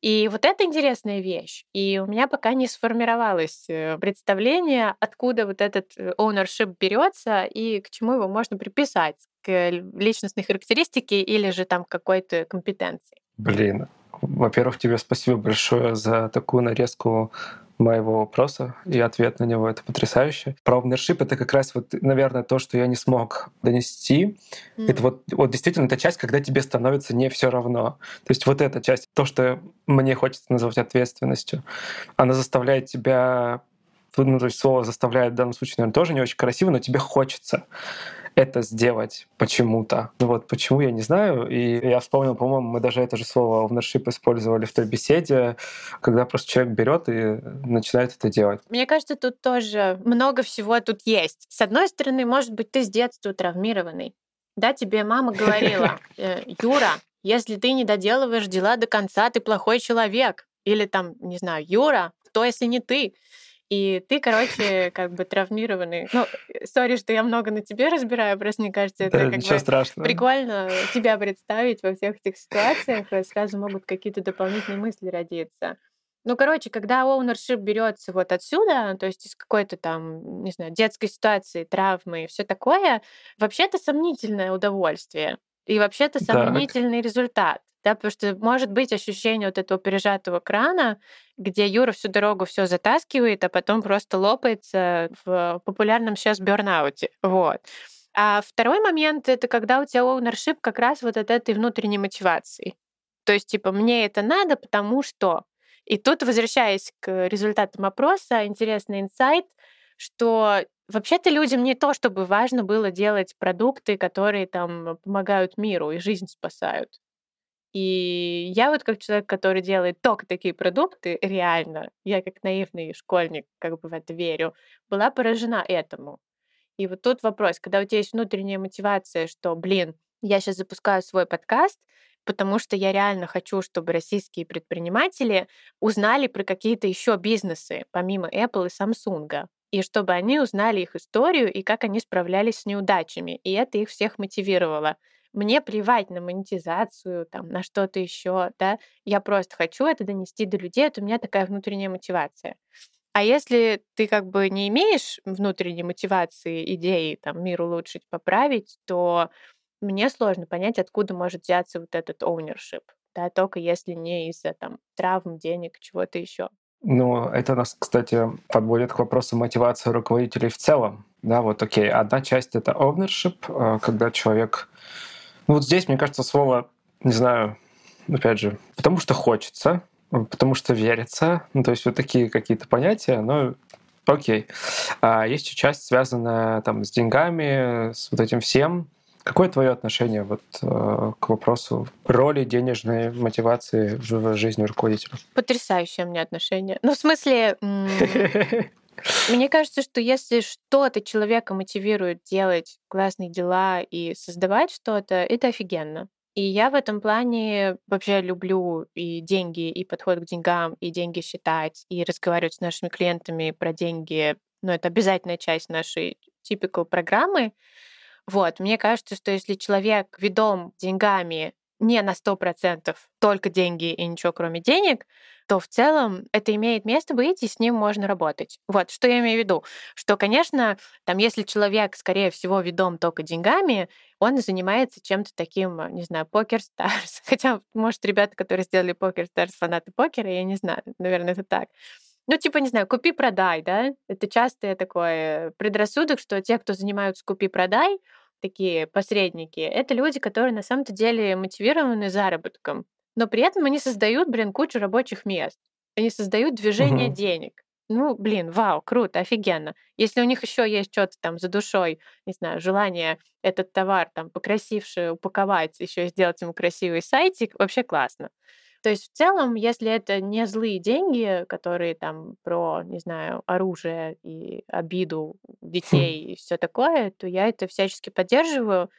И вот это интересная вещь. И у меня пока не сформировалось э, представление, откуда вот этот э, ownership берется и к чему его можно приписать, личностной характеристике или же там какой-то компетенции. Блин, во-первых, тебе спасибо большое за такую нарезку моего вопроса и ответ на него. Это потрясающе. Про ownership — это как раз, вот, наверное, то, что я не смог донести. Mm. Это вот, вот действительно та часть, когда тебе становится не все равно. То есть вот эта часть, то, что мне хочется называть ответственностью, она заставляет тебя ну, то есть слово заставляет в данном случае, наверное, тоже не очень красиво, но тебе хочется это сделать почему-то. Ну вот почему, я не знаю. И я вспомнил, по-моему, мы даже это же слово ownership использовали в той беседе, когда просто человек берет и начинает это делать. Мне кажется, тут тоже много всего тут есть. С одной стороны, может быть, ты с детства травмированный. Да, тебе мама говорила, «Э, Юра, если ты не доделываешь дела до конца, ты плохой человек. Или там, не знаю, Юра, кто, если не ты? И ты, короче, как бы травмированный. Ну, сори, что я много на тебе разбираю, просто мне кажется, это да, как бы страшного. прикольно тебя представить во всех этих ситуациях, сразу могут какие-то дополнительные мысли родиться. Ну, короче, когда ownership берется вот отсюда, то есть из какой-то там, не знаю, детской ситуации, травмы и все такое, вообще-то сомнительное удовольствие. И вообще-то сомнительный так. результат. Да, потому что может быть ощущение вот этого пережатого крана, где Юра всю дорогу все затаскивает, а потом просто лопается в популярном сейчас бернауте. Вот. А второй момент — это когда у тебя ownership как раз вот от этой внутренней мотивации. То есть, типа, мне это надо, потому что... И тут, возвращаясь к результатам опроса, интересный инсайт, что вообще-то людям не то, чтобы важно было делать продукты, которые там помогают миру и жизнь спасают. И я вот как человек, который делает только такие продукты, реально, я как наивный школьник как бы в это верю, была поражена этому. И вот тут вопрос, когда у тебя есть внутренняя мотивация, что, блин, я сейчас запускаю свой подкаст, потому что я реально хочу, чтобы российские предприниматели узнали про какие-то еще бизнесы, помимо Apple и Samsung, и чтобы они узнали их историю и как они справлялись с неудачами. И это их всех мотивировало. Мне плевать на монетизацию, там, на что-то еще, да, я просто хочу это донести до людей, это у меня такая внутренняя мотивация. А если ты как бы не имеешь внутренней мотивации, идеи там мир улучшить, поправить, то мне сложно понять, откуда может взяться вот этот ownership, да, только если не из-за там травм, денег, чего-то еще. Ну, это нас, кстати, подводит к вопросу мотивации руководителей в целом. Да, вот окей, одна часть — это ownership, э, когда человек ну вот здесь, мне кажется, слово, не знаю, опять же, потому что хочется, потому что верится. Ну, то есть вот такие какие-то понятия, но окей. А есть часть, связанная там с деньгами, с вот этим всем. Какое твое отношение вот, э, к вопросу роли денежной мотивации в жизни руководителя? Потрясающее у меня отношение. Ну, в смысле, Мне кажется, что если что-то человека мотивирует делать классные дела и создавать что-то, это офигенно. И я в этом плане вообще люблю и деньги, и подход к деньгам, и деньги считать, и разговаривать с нашими клиентами про деньги. Но ну, это обязательная часть нашей typical программы. Вот, мне кажется, что если человек ведом деньгами не на 100% только деньги и ничего кроме денег, то в целом это имеет место быть, и с ним можно работать. Вот, что я имею в виду. Что, конечно, там, если человек, скорее всего, ведом только деньгами, он занимается чем-то таким, не знаю, покер старс. Хотя, может, ребята, которые сделали покер старс, фанаты покера, я не знаю, наверное, это так. Ну, типа, не знаю, купи-продай, да? Это часто такой предрассудок, что те, кто занимаются купи-продай, такие посредники, это люди, которые на самом-то деле мотивированы заработком. Но при этом они создают, блин, кучу рабочих мест. Они создают движение угу. денег. Ну, блин, вау, круто, офигенно. Если у них еще есть что-то там за душой, не знаю, желание этот товар там покрасивше упаковать, еще сделать ему красивый сайтик, вообще классно. То есть в целом, если это не злые деньги, которые там про, не знаю, оружие и обиду детей и все такое, то я это всячески поддерживаю.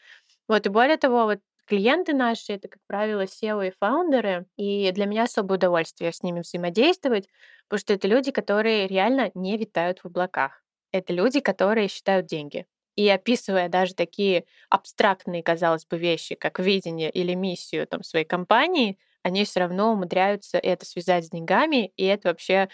Вот, и более того, вот клиенты наши это, как правило, SEO и фаундеры, и для меня особое удовольствие с ними взаимодействовать, потому что это люди, которые реально не витают в облаках. Это люди, которые считают деньги. И описывая даже такие абстрактные, казалось бы, вещи, как видение или миссию там, своей компании, они все равно умудряются это связать с деньгами, и это вообще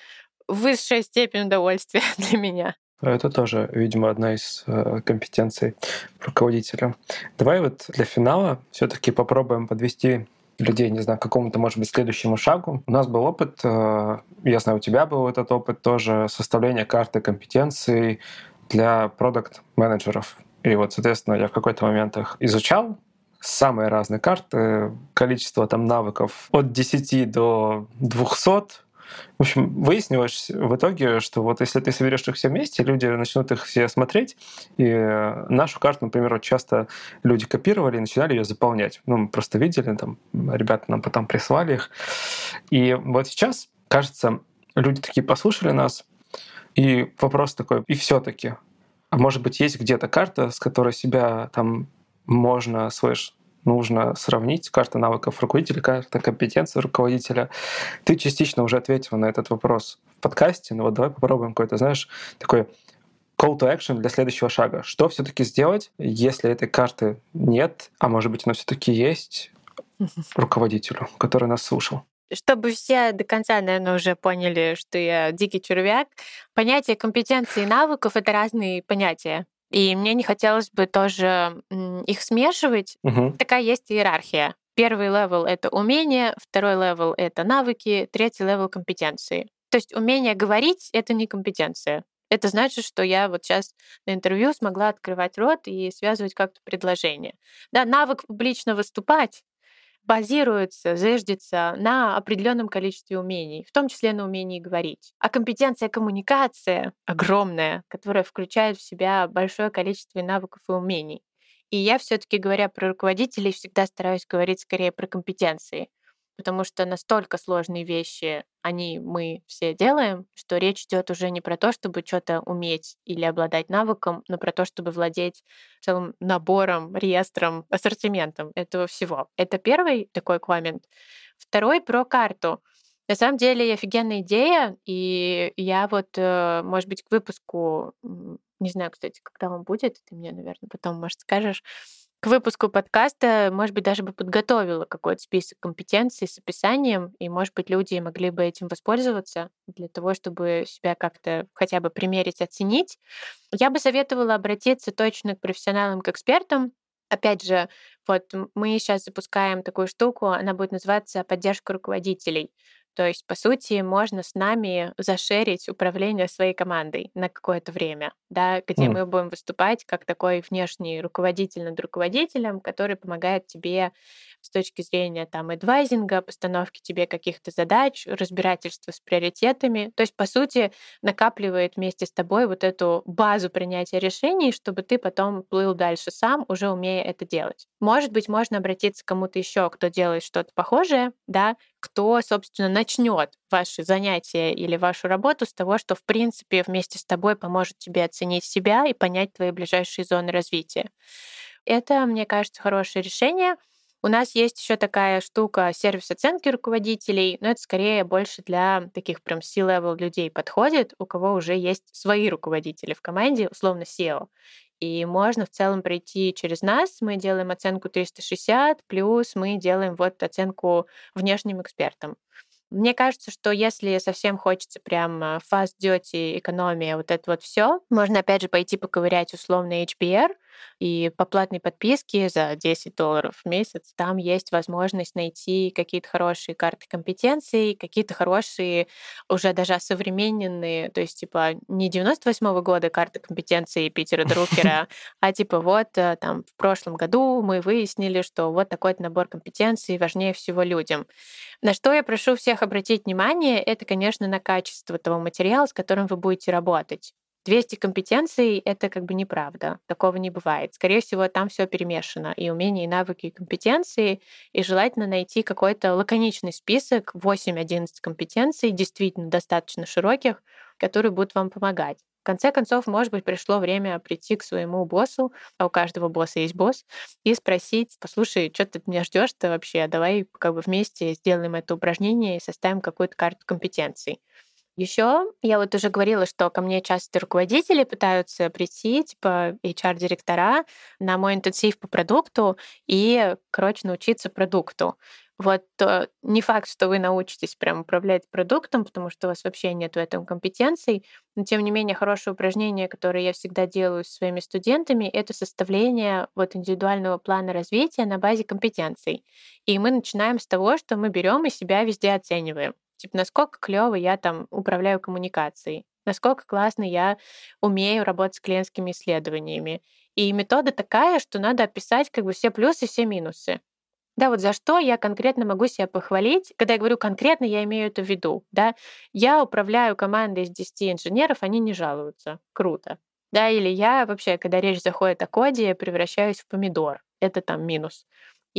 высшая степень удовольствия для меня. Это тоже, видимо, одна из э, компетенций руководителя. Давай вот для финала все-таки попробуем подвести людей, не знаю, к какому-то, может быть, следующему шагу. У нас был опыт, э, я знаю, у тебя был этот опыт тоже, составления карты компетенций для продукт-менеджеров. И вот, соответственно, я в какой-то момент их изучал, самые разные карты, количество там навыков от 10 до 200, в общем, выяснилось в итоге, что вот если ты соберешь их все вместе, люди начнут их все смотреть, и нашу карту, например, часто люди копировали и начинали ее заполнять. Ну, мы просто видели, там, ребята нам потом прислали их. И вот сейчас, кажется, люди такие послушали нас, и вопрос такой, и все-таки, а может быть, есть где-то карта, с которой себя там можно, слышь, нужно сравнить карта навыков руководителя, карта компетенции руководителя. Ты частично уже ответила на этот вопрос в подкасте, но вот давай попробуем какой-то, знаешь, такой call to action для следующего шага. Что все-таки сделать, если этой карты нет, а может быть, она все-таки есть руководителю, который нас слушал? Чтобы все до конца, наверное, уже поняли, что я дикий червяк, понятие компетенции и навыков — это разные понятия. И мне не хотелось бы тоже их смешивать. Угу. Такая есть иерархия. Первый левел — это умение, второй level — это навыки, третий левел — компетенции. То есть умение говорить — это не компетенция. Это значит, что я вот сейчас на интервью смогла открывать рот и связывать как-то предложение. Да, навык публично выступать базируется, зиждется на определенном количестве умений, в том числе на умении говорить. А компетенция коммуникация огромная, которая включает в себя большое количество навыков и умений. И я все-таки, говоря про руководителей, всегда стараюсь говорить скорее про компетенции потому что настолько сложные вещи они мы все делаем, что речь идет уже не про то, чтобы что-то уметь или обладать навыком, но про то, чтобы владеть целым набором, реестром, ассортиментом этого всего. Это первый такой коммент. Второй про карту. На самом деле офигенная идея, и я вот, э, может быть, к выпуску, не знаю, кстати, когда он будет, ты мне, наверное, потом, может, скажешь, к выпуску подкаста, может быть, даже бы подготовила какой-то список компетенций с описанием, и, может быть, люди могли бы этим воспользоваться для того, чтобы себя как-то хотя бы примерить, оценить. Я бы советовала обратиться точно к профессионалам, к экспертам, Опять же, вот мы сейчас запускаем такую штуку, она будет называться «Поддержка руководителей». То есть, по сути, можно с нами зашерить управление своей командой на какое-то время, да, где mm. мы будем выступать как такой внешний руководитель над руководителем, который помогает тебе с точки зрения там адвайзинга, постановки тебе каких-то задач, разбирательства с приоритетами. То есть, по сути, накапливает вместе с тобой вот эту базу принятия решений, чтобы ты потом плыл дальше сам, уже умея это делать. Может быть, можно обратиться к кому-то еще, кто делает что-то похожее, да, кто, собственно, начнет ваши занятия или вашу работу с того, что, в принципе, вместе с тобой поможет тебе оценить себя и понять твои ближайшие зоны развития. Это, мне кажется, хорошее решение. У нас есть еще такая штука сервис оценки руководителей, но это скорее больше для таких прям C-level людей подходит, у кого уже есть свои руководители в команде, условно SEO. И можно в целом пройти через нас. Мы делаем оценку 360, плюс мы делаем вот оценку внешним экспертам. Мне кажется, что если совсем хочется прям fast dirty экономия, вот это вот все, можно опять же пойти поковырять условно HBR, и по платной подписке за 10 долларов в месяц там есть возможность найти какие-то хорошие карты компетенций, какие-то хорошие, уже даже современные, то есть типа не 98 -го года карты компетенции Питера Друкера, а типа вот э, там в прошлом году мы выяснили, что вот такой набор компетенций важнее всего людям. На что я прошу всех обратить внимание, это, конечно, на качество того материала, с которым вы будете работать. 200 компетенций — это как бы неправда. Такого не бывает. Скорее всего, там все перемешано. И умения, и навыки, и компетенции. И желательно найти какой-то лаконичный список, 8-11 компетенций, действительно достаточно широких, которые будут вам помогать. В конце концов, может быть, пришло время прийти к своему боссу, а у каждого босса есть босс, и спросить, послушай, что ты меня ждешь-то вообще, давай как бы вместе сделаем это упражнение и составим какую-то карту компетенций. Еще я вот уже говорила, что ко мне часто руководители пытаются прийти, типа HR-директора, на мой интенсив по продукту и, короче, научиться продукту. Вот э, не факт, что вы научитесь прям управлять продуктом, потому что у вас вообще нет в этом компетенций, но тем не менее хорошее упражнение, которое я всегда делаю с своими студентами, это составление вот индивидуального плана развития на базе компетенций. И мы начинаем с того, что мы берем и себя везде оцениваем. Типа, насколько клево я там управляю коммуникацией, насколько классно я умею работать с клиентскими исследованиями. И метода такая, что надо описать как бы все плюсы, все минусы. Да, вот за что я конкретно могу себя похвалить. Когда я говорю конкретно, я имею это в виду. Да? Я управляю командой из 10 инженеров, они не жалуются. Круто. Да, или я вообще, когда речь заходит о коде, превращаюсь в помидор. Это там минус.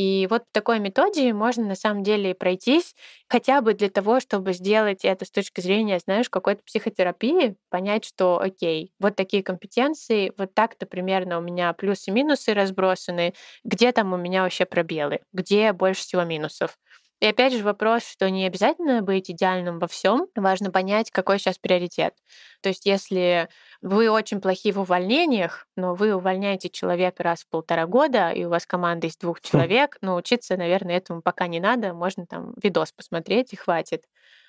И вот такой методе можно на самом деле пройтись хотя бы для того, чтобы сделать это с точки зрения, знаешь, какой-то психотерапии, понять, что, окей, вот такие компетенции, вот так-то примерно у меня плюсы и минусы разбросаны, где там у меня вообще пробелы, где больше всего минусов. И опять же вопрос, что не обязательно быть идеальным во всем, важно понять, какой сейчас приоритет. То есть если вы очень плохие в увольнениях, но вы увольняете человека раз в полтора года, и у вас команда из двух хм. человек, но учиться, наверное, этому пока не надо, можно там видос посмотреть и хватит.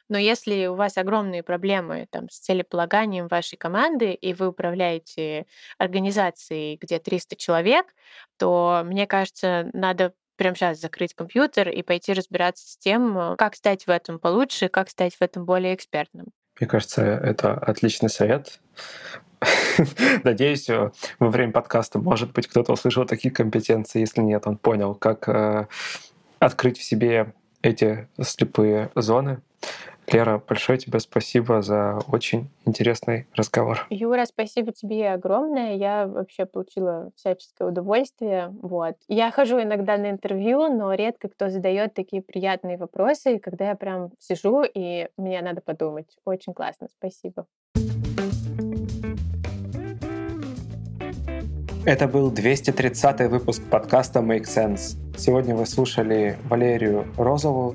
Но если у вас огромные проблемы там, с целеполаганием вашей команды, и вы управляете организацией, где 300 человек, то, мне кажется, надо прямо сейчас закрыть компьютер и пойти разбираться с тем, э, как стать в этом получше, как стать в этом более экспертным. Мне кажется, это отличный совет. Надеюсь, э, во время подкаста, может быть, кто-то услышал такие компетенции. Если нет, он понял, как э, открыть в себе эти слепые зоны. Лера, большое тебе спасибо за очень интересный разговор. Юра, спасибо тебе огромное. Я вообще получила всяческое удовольствие. Вот. Я хожу иногда на интервью, но редко кто задает такие приятные вопросы, когда я прям сижу и мне надо подумать. Очень классно. Спасибо. Это был 230 выпуск подкаста Make Sense. Сегодня вы слушали Валерию Розову